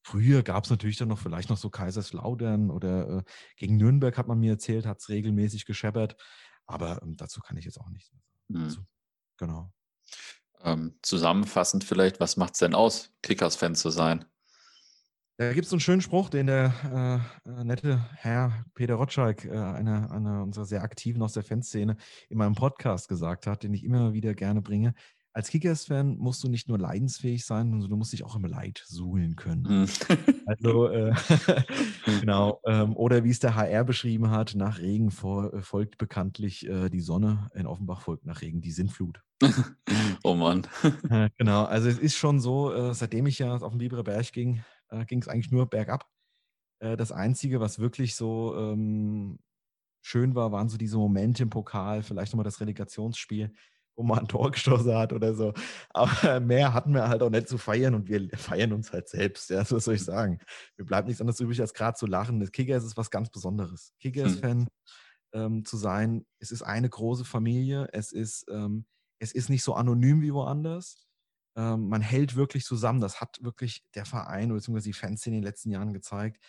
Speaker 1: Früher gab es natürlich dann noch vielleicht noch so Kaiserslautern oder äh, gegen Nürnberg hat man mir erzählt, hat es regelmäßig gescheppert. Aber ähm, dazu kann ich jetzt auch nichts mehr sagen. Hm. Genau.
Speaker 3: Ähm, zusammenfassend vielleicht, was macht es denn aus, Kickers-Fan zu sein?
Speaker 1: Da gibt es einen schönen Spruch, den der äh, äh, nette Herr Peter Rotschalk, äh, einer, einer unserer sehr aktiven aus der Fanszene, in meinem Podcast gesagt hat, den ich immer wieder gerne bringe. Als Kickers-Fan musst du nicht nur leidensfähig sein, sondern du musst dich auch im Leid suhlen können. Mhm. also, äh, genau. Ähm, oder wie es der HR beschrieben hat, nach Regen vor, äh, folgt bekanntlich äh, die Sonne. In Offenbach folgt nach Regen die Sintflut.
Speaker 3: oh Mann.
Speaker 1: genau. Also, es ist schon so, seitdem ich ja auf den Biberer Berg ging, äh, ging es eigentlich nur bergab. Äh, das Einzige, was wirklich so ähm, schön war, waren so diese Momente im Pokal, vielleicht nochmal das Relegationsspiel, wo man ein Tor gestoßen hat oder so. Aber mehr hatten wir halt auch nicht zu feiern und wir feiern uns halt selbst. Ja, so soll ich sagen. Mir bleibt nichts anderes übrig, als gerade zu lachen. Das Kickers ist was ganz Besonderes. Kickers-Fan hm. ähm, zu sein, es ist eine große Familie. Es ist, ähm, es ist nicht so anonym wie woanders. Ähm, man hält wirklich zusammen. Das hat wirklich der Verein bzw. die Fans in den letzten Jahren gezeigt.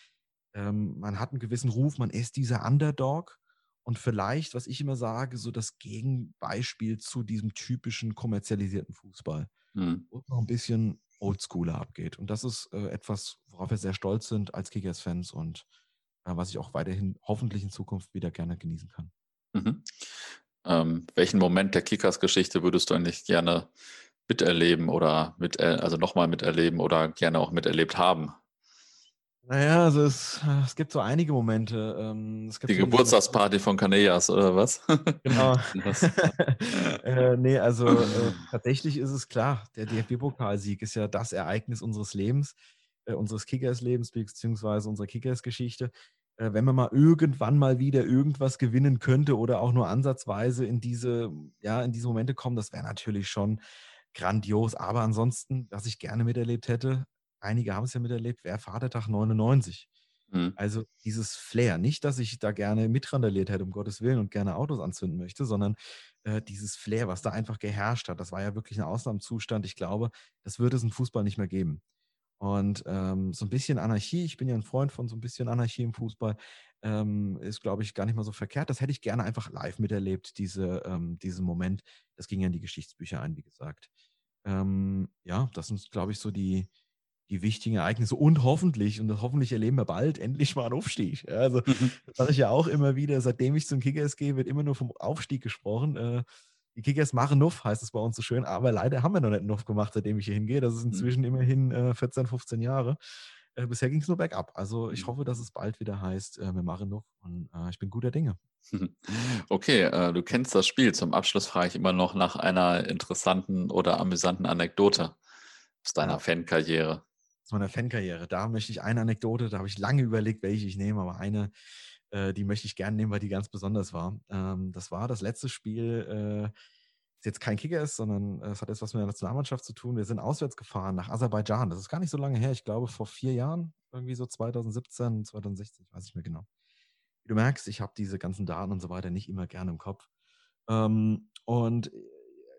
Speaker 1: Ähm, man hat einen gewissen Ruf, man ist dieser Underdog und vielleicht, was ich immer sage, so das Gegenbeispiel zu diesem typischen kommerzialisierten Fußball, mhm. wo noch ein bisschen Oldschooler abgeht. Und das ist äh, etwas, worauf wir sehr stolz sind als Kickers-Fans und äh, was ich auch weiterhin hoffentlich in Zukunft wieder gerne genießen kann.
Speaker 3: Mhm. Ähm, welchen Moment der Kickers-Geschichte würdest du eigentlich gerne miterleben oder mit, also nochmal miterleben oder gerne auch miterlebt haben?
Speaker 1: Naja, also es, es gibt so einige Momente. Ähm,
Speaker 3: Die so Geburtstagsparty von Canellas oder was? Genau.
Speaker 1: äh, nee, also äh, tatsächlich ist es klar, der DFB-Pokalsieg ist ja das Ereignis unseres Lebens, äh, unseres Kickers-Lebens, beziehungsweise unserer Kickers-Geschichte. Äh, wenn man mal irgendwann mal wieder irgendwas gewinnen könnte oder auch nur ansatzweise in diese, ja, in diese Momente kommen, das wäre natürlich schon grandios. Aber ansonsten, was ich gerne miterlebt hätte, einige haben es ja miterlebt, wäre Vatertag 99. Mhm. Also dieses Flair. Nicht, dass ich da gerne mitrandaliert hätte, um Gottes Willen, und gerne Autos anzünden möchte, sondern äh, dieses Flair, was da einfach geherrscht hat, das war ja wirklich ein Ausnahmezustand. Ich glaube, das würde es im Fußball nicht mehr geben. Und ähm, so ein bisschen Anarchie, ich bin ja ein Freund von so ein bisschen Anarchie im Fußball, ähm, ist, glaube ich, gar nicht mal so verkehrt. Das hätte ich gerne einfach live miterlebt, diese, ähm, diesen Moment. Das ging ja in die Geschichtsbücher ein, wie gesagt. Ähm, ja, das sind, glaube ich, so die, die wichtigen Ereignisse und hoffentlich, und hoffentlich erleben wir bald endlich mal einen Aufstieg. Also, das sage ich ja auch immer wieder, seitdem ich zum Kickers gehe, wird immer nur vom Aufstieg gesprochen. Äh, die Kickers machen Nuff, heißt es bei uns so schön, aber leider haben wir noch nicht Nuff gemacht, seitdem ich hier hingehe. Das ist mhm. inzwischen mhm. immerhin äh, 14, 15 Jahre. Äh, bisher ging es nur bergab. Also ich mhm. hoffe, dass es bald wieder heißt, äh, wir machen Nuff und äh, ich bin guter Dinge.
Speaker 3: Okay, äh, du kennst das Spiel. Zum Abschluss frage ich immer noch nach einer interessanten oder amüsanten Anekdote aus deiner ja. Fankarriere
Speaker 1: aus meiner Fankarriere. Da möchte ich eine Anekdote, da habe ich lange überlegt, welche ich nehme, aber eine, äh, die möchte ich gerne nehmen, weil die ganz besonders war. Ähm, das war das letzte Spiel, äh, ist jetzt kein Kicker ist, sondern äh, es hat etwas mit der Nationalmannschaft zu tun. Wir sind auswärts gefahren nach Aserbaidschan. Das ist gar nicht so lange her. Ich glaube, vor vier Jahren, irgendwie so 2017, 2016, ich weiß nicht mehr genau. Wie du merkst, ich habe diese ganzen Daten und so weiter nicht immer gerne im Kopf. Ähm, und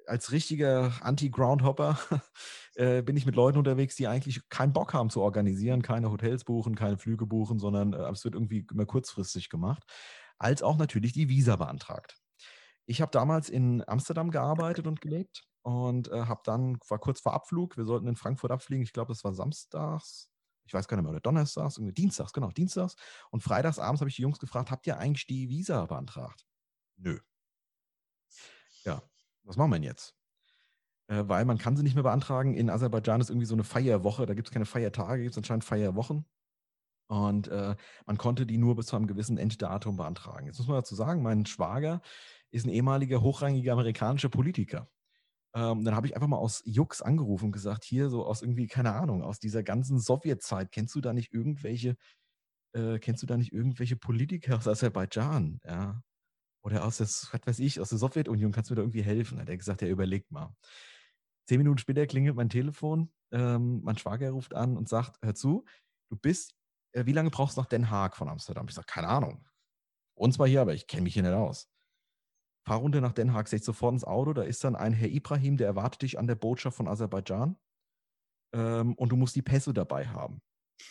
Speaker 1: als richtiger Anti-Groundhopper äh, bin ich mit Leuten unterwegs, die eigentlich keinen Bock haben zu organisieren, keine Hotels buchen, keine Flüge buchen, sondern äh, es wird irgendwie immer kurzfristig gemacht, als auch natürlich die Visa beantragt. Ich habe damals in Amsterdam gearbeitet und gelebt und äh, habe dann, war kurz vor Abflug, wir sollten in Frankfurt abfliegen, ich glaube, das war samstags, ich weiß gar nicht mehr, oder donnerstags, dienstags, genau, dienstags. Und freitags abends habe ich die Jungs gefragt, habt ihr eigentlich die Visa beantragt? Nö. Was machen wir denn jetzt? Äh, weil man kann sie nicht mehr beantragen. In Aserbaidschan ist irgendwie so eine Feierwoche, da gibt es keine Feiertage, gibt es anscheinend Feierwochen. Und äh, man konnte die nur bis zu einem gewissen Enddatum beantragen. Jetzt muss man dazu sagen, mein Schwager ist ein ehemaliger hochrangiger amerikanischer Politiker. Ähm, dann habe ich einfach mal aus Jux angerufen und gesagt, hier so aus irgendwie, keine Ahnung, aus dieser ganzen Sowjetzeit, kennst du da nicht irgendwelche, äh, kennst du da nicht irgendwelche Politiker aus Aserbaidschan? Ja. Oder aus der, was weiß ich, aus der Sowjetunion, kannst du mir da irgendwie helfen? Hat er gesagt, ja, überlegt mal. Zehn Minuten später klingelt mein Telefon, ähm, mein Schwager ruft an und sagt, hör zu, du bist, äh, wie lange brauchst du nach Den Haag von Amsterdam? Ich sage, keine Ahnung. Uns war hier, aber ich kenne mich hier nicht aus. Fahr runter nach Den Haag, setz sofort ins Auto, da ist dann ein Herr Ibrahim, der erwartet dich an der Botschaft von Aserbaidschan ähm, und du musst die Pässe dabei haben.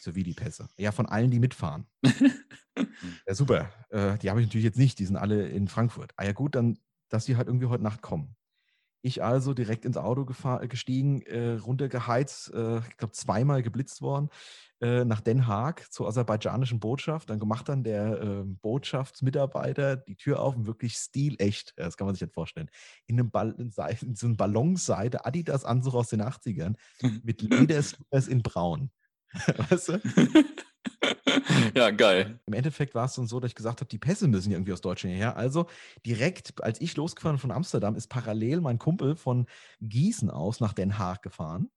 Speaker 1: So wie die Pässe. Ja, von allen, die mitfahren. ja, super. Äh, die habe ich natürlich jetzt nicht. Die sind alle in Frankfurt. Ah ja, gut, dann, dass die halt irgendwie heute Nacht kommen. Ich also direkt ins Auto gestiegen, äh, runtergeheizt, äh, ich glaube zweimal geblitzt worden, äh, nach Den Haag zur aserbaidschanischen Botschaft. Dann gemacht dann der ähm, Botschaftsmitarbeiter die Tür auf und wirklich stilecht, das kann man sich nicht vorstellen, in einem Ball, in so einem Ballonseite Adidas-Anzug aus den 80ern mit Lederslippers in Braun. weißt du?
Speaker 3: ja, geil.
Speaker 1: Im Endeffekt war es dann so, dass ich gesagt habe, die Pässe müssen ja irgendwie aus Deutschland her. Also direkt, als ich losgefahren von Amsterdam, ist parallel mein Kumpel von Gießen aus nach Den Haag gefahren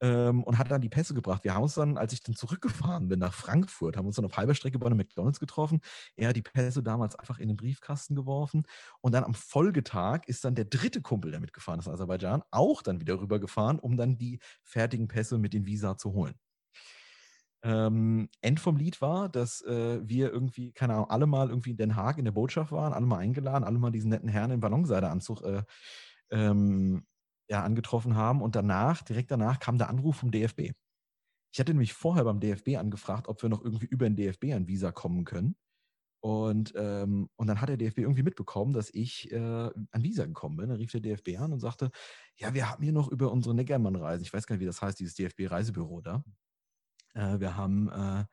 Speaker 1: ähm, und hat dann die Pässe gebracht. Wir haben uns dann, als ich dann zurückgefahren bin nach Frankfurt, haben uns dann auf halber Strecke bei einem McDonalds getroffen. Er hat die Pässe damals einfach in den Briefkasten geworfen und dann am Folgetag ist dann der dritte Kumpel, der mitgefahren ist, Aserbaidschan, auch dann wieder rübergefahren, um dann die fertigen Pässe mit den Visa zu holen. Ähm, End vom Lied war, dass äh, wir irgendwie, keine Ahnung, alle mal irgendwie in Den Haag in der Botschaft waren, alle mal eingeladen, alle mal diesen netten Herrn im Ballonseideanzug äh, ähm, ja, angetroffen haben. Und danach, direkt danach, kam der Anruf vom DFB. Ich hatte nämlich vorher beim DFB angefragt, ob wir noch irgendwie über den DFB an Visa kommen können. Und, ähm, und dann hat der DFB irgendwie mitbekommen, dass ich äh, an Visa gekommen bin. Dann rief der DFB an und sagte, ja, wir haben hier noch über unsere Neckermann-Reisen, ich weiß gar nicht, wie das heißt, dieses DFB-Reisebüro da, äh, wir haben, äh,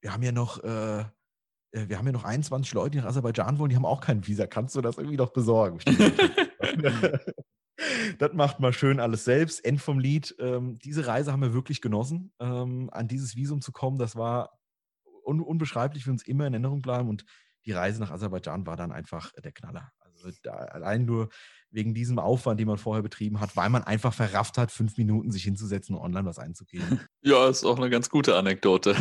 Speaker 1: wir haben ja noch, äh, äh wir haben ja noch 21 Leute, die nach Aserbaidschan wollen, die haben auch kein Visa. Kannst du das irgendwie noch besorgen? das macht mal schön alles selbst. End vom Lied. Ähm, diese Reise haben wir wirklich genossen. Ähm, an dieses Visum zu kommen, das war un unbeschreiblich, wir uns immer in Erinnerung bleiben. Und die Reise nach Aserbaidschan war dann einfach der Knaller. Da, allein nur wegen diesem Aufwand, den man vorher betrieben hat, weil man einfach verrafft hat, fünf Minuten sich hinzusetzen und online was einzugeben.
Speaker 3: Ja, ist auch eine ganz gute Anekdote.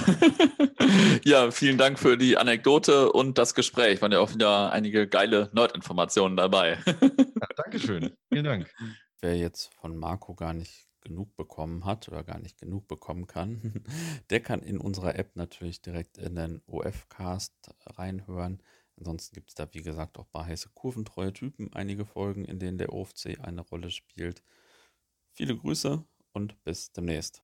Speaker 3: ja, vielen Dank für die Anekdote und das Gespräch. Waren ja auch wieder einige geile Nerd-Informationen dabei.
Speaker 1: ja, Dankeschön. Vielen Dank.
Speaker 3: wer jetzt von Marco gar nicht genug bekommen hat oder gar nicht genug bekommen kann, der kann in unserer App natürlich direkt in den OF-Cast reinhören. Ansonsten gibt es da, wie gesagt, auch bei heiße kurventreue Typen einige Folgen, in denen der OFC eine Rolle spielt. Viele Grüße und bis demnächst.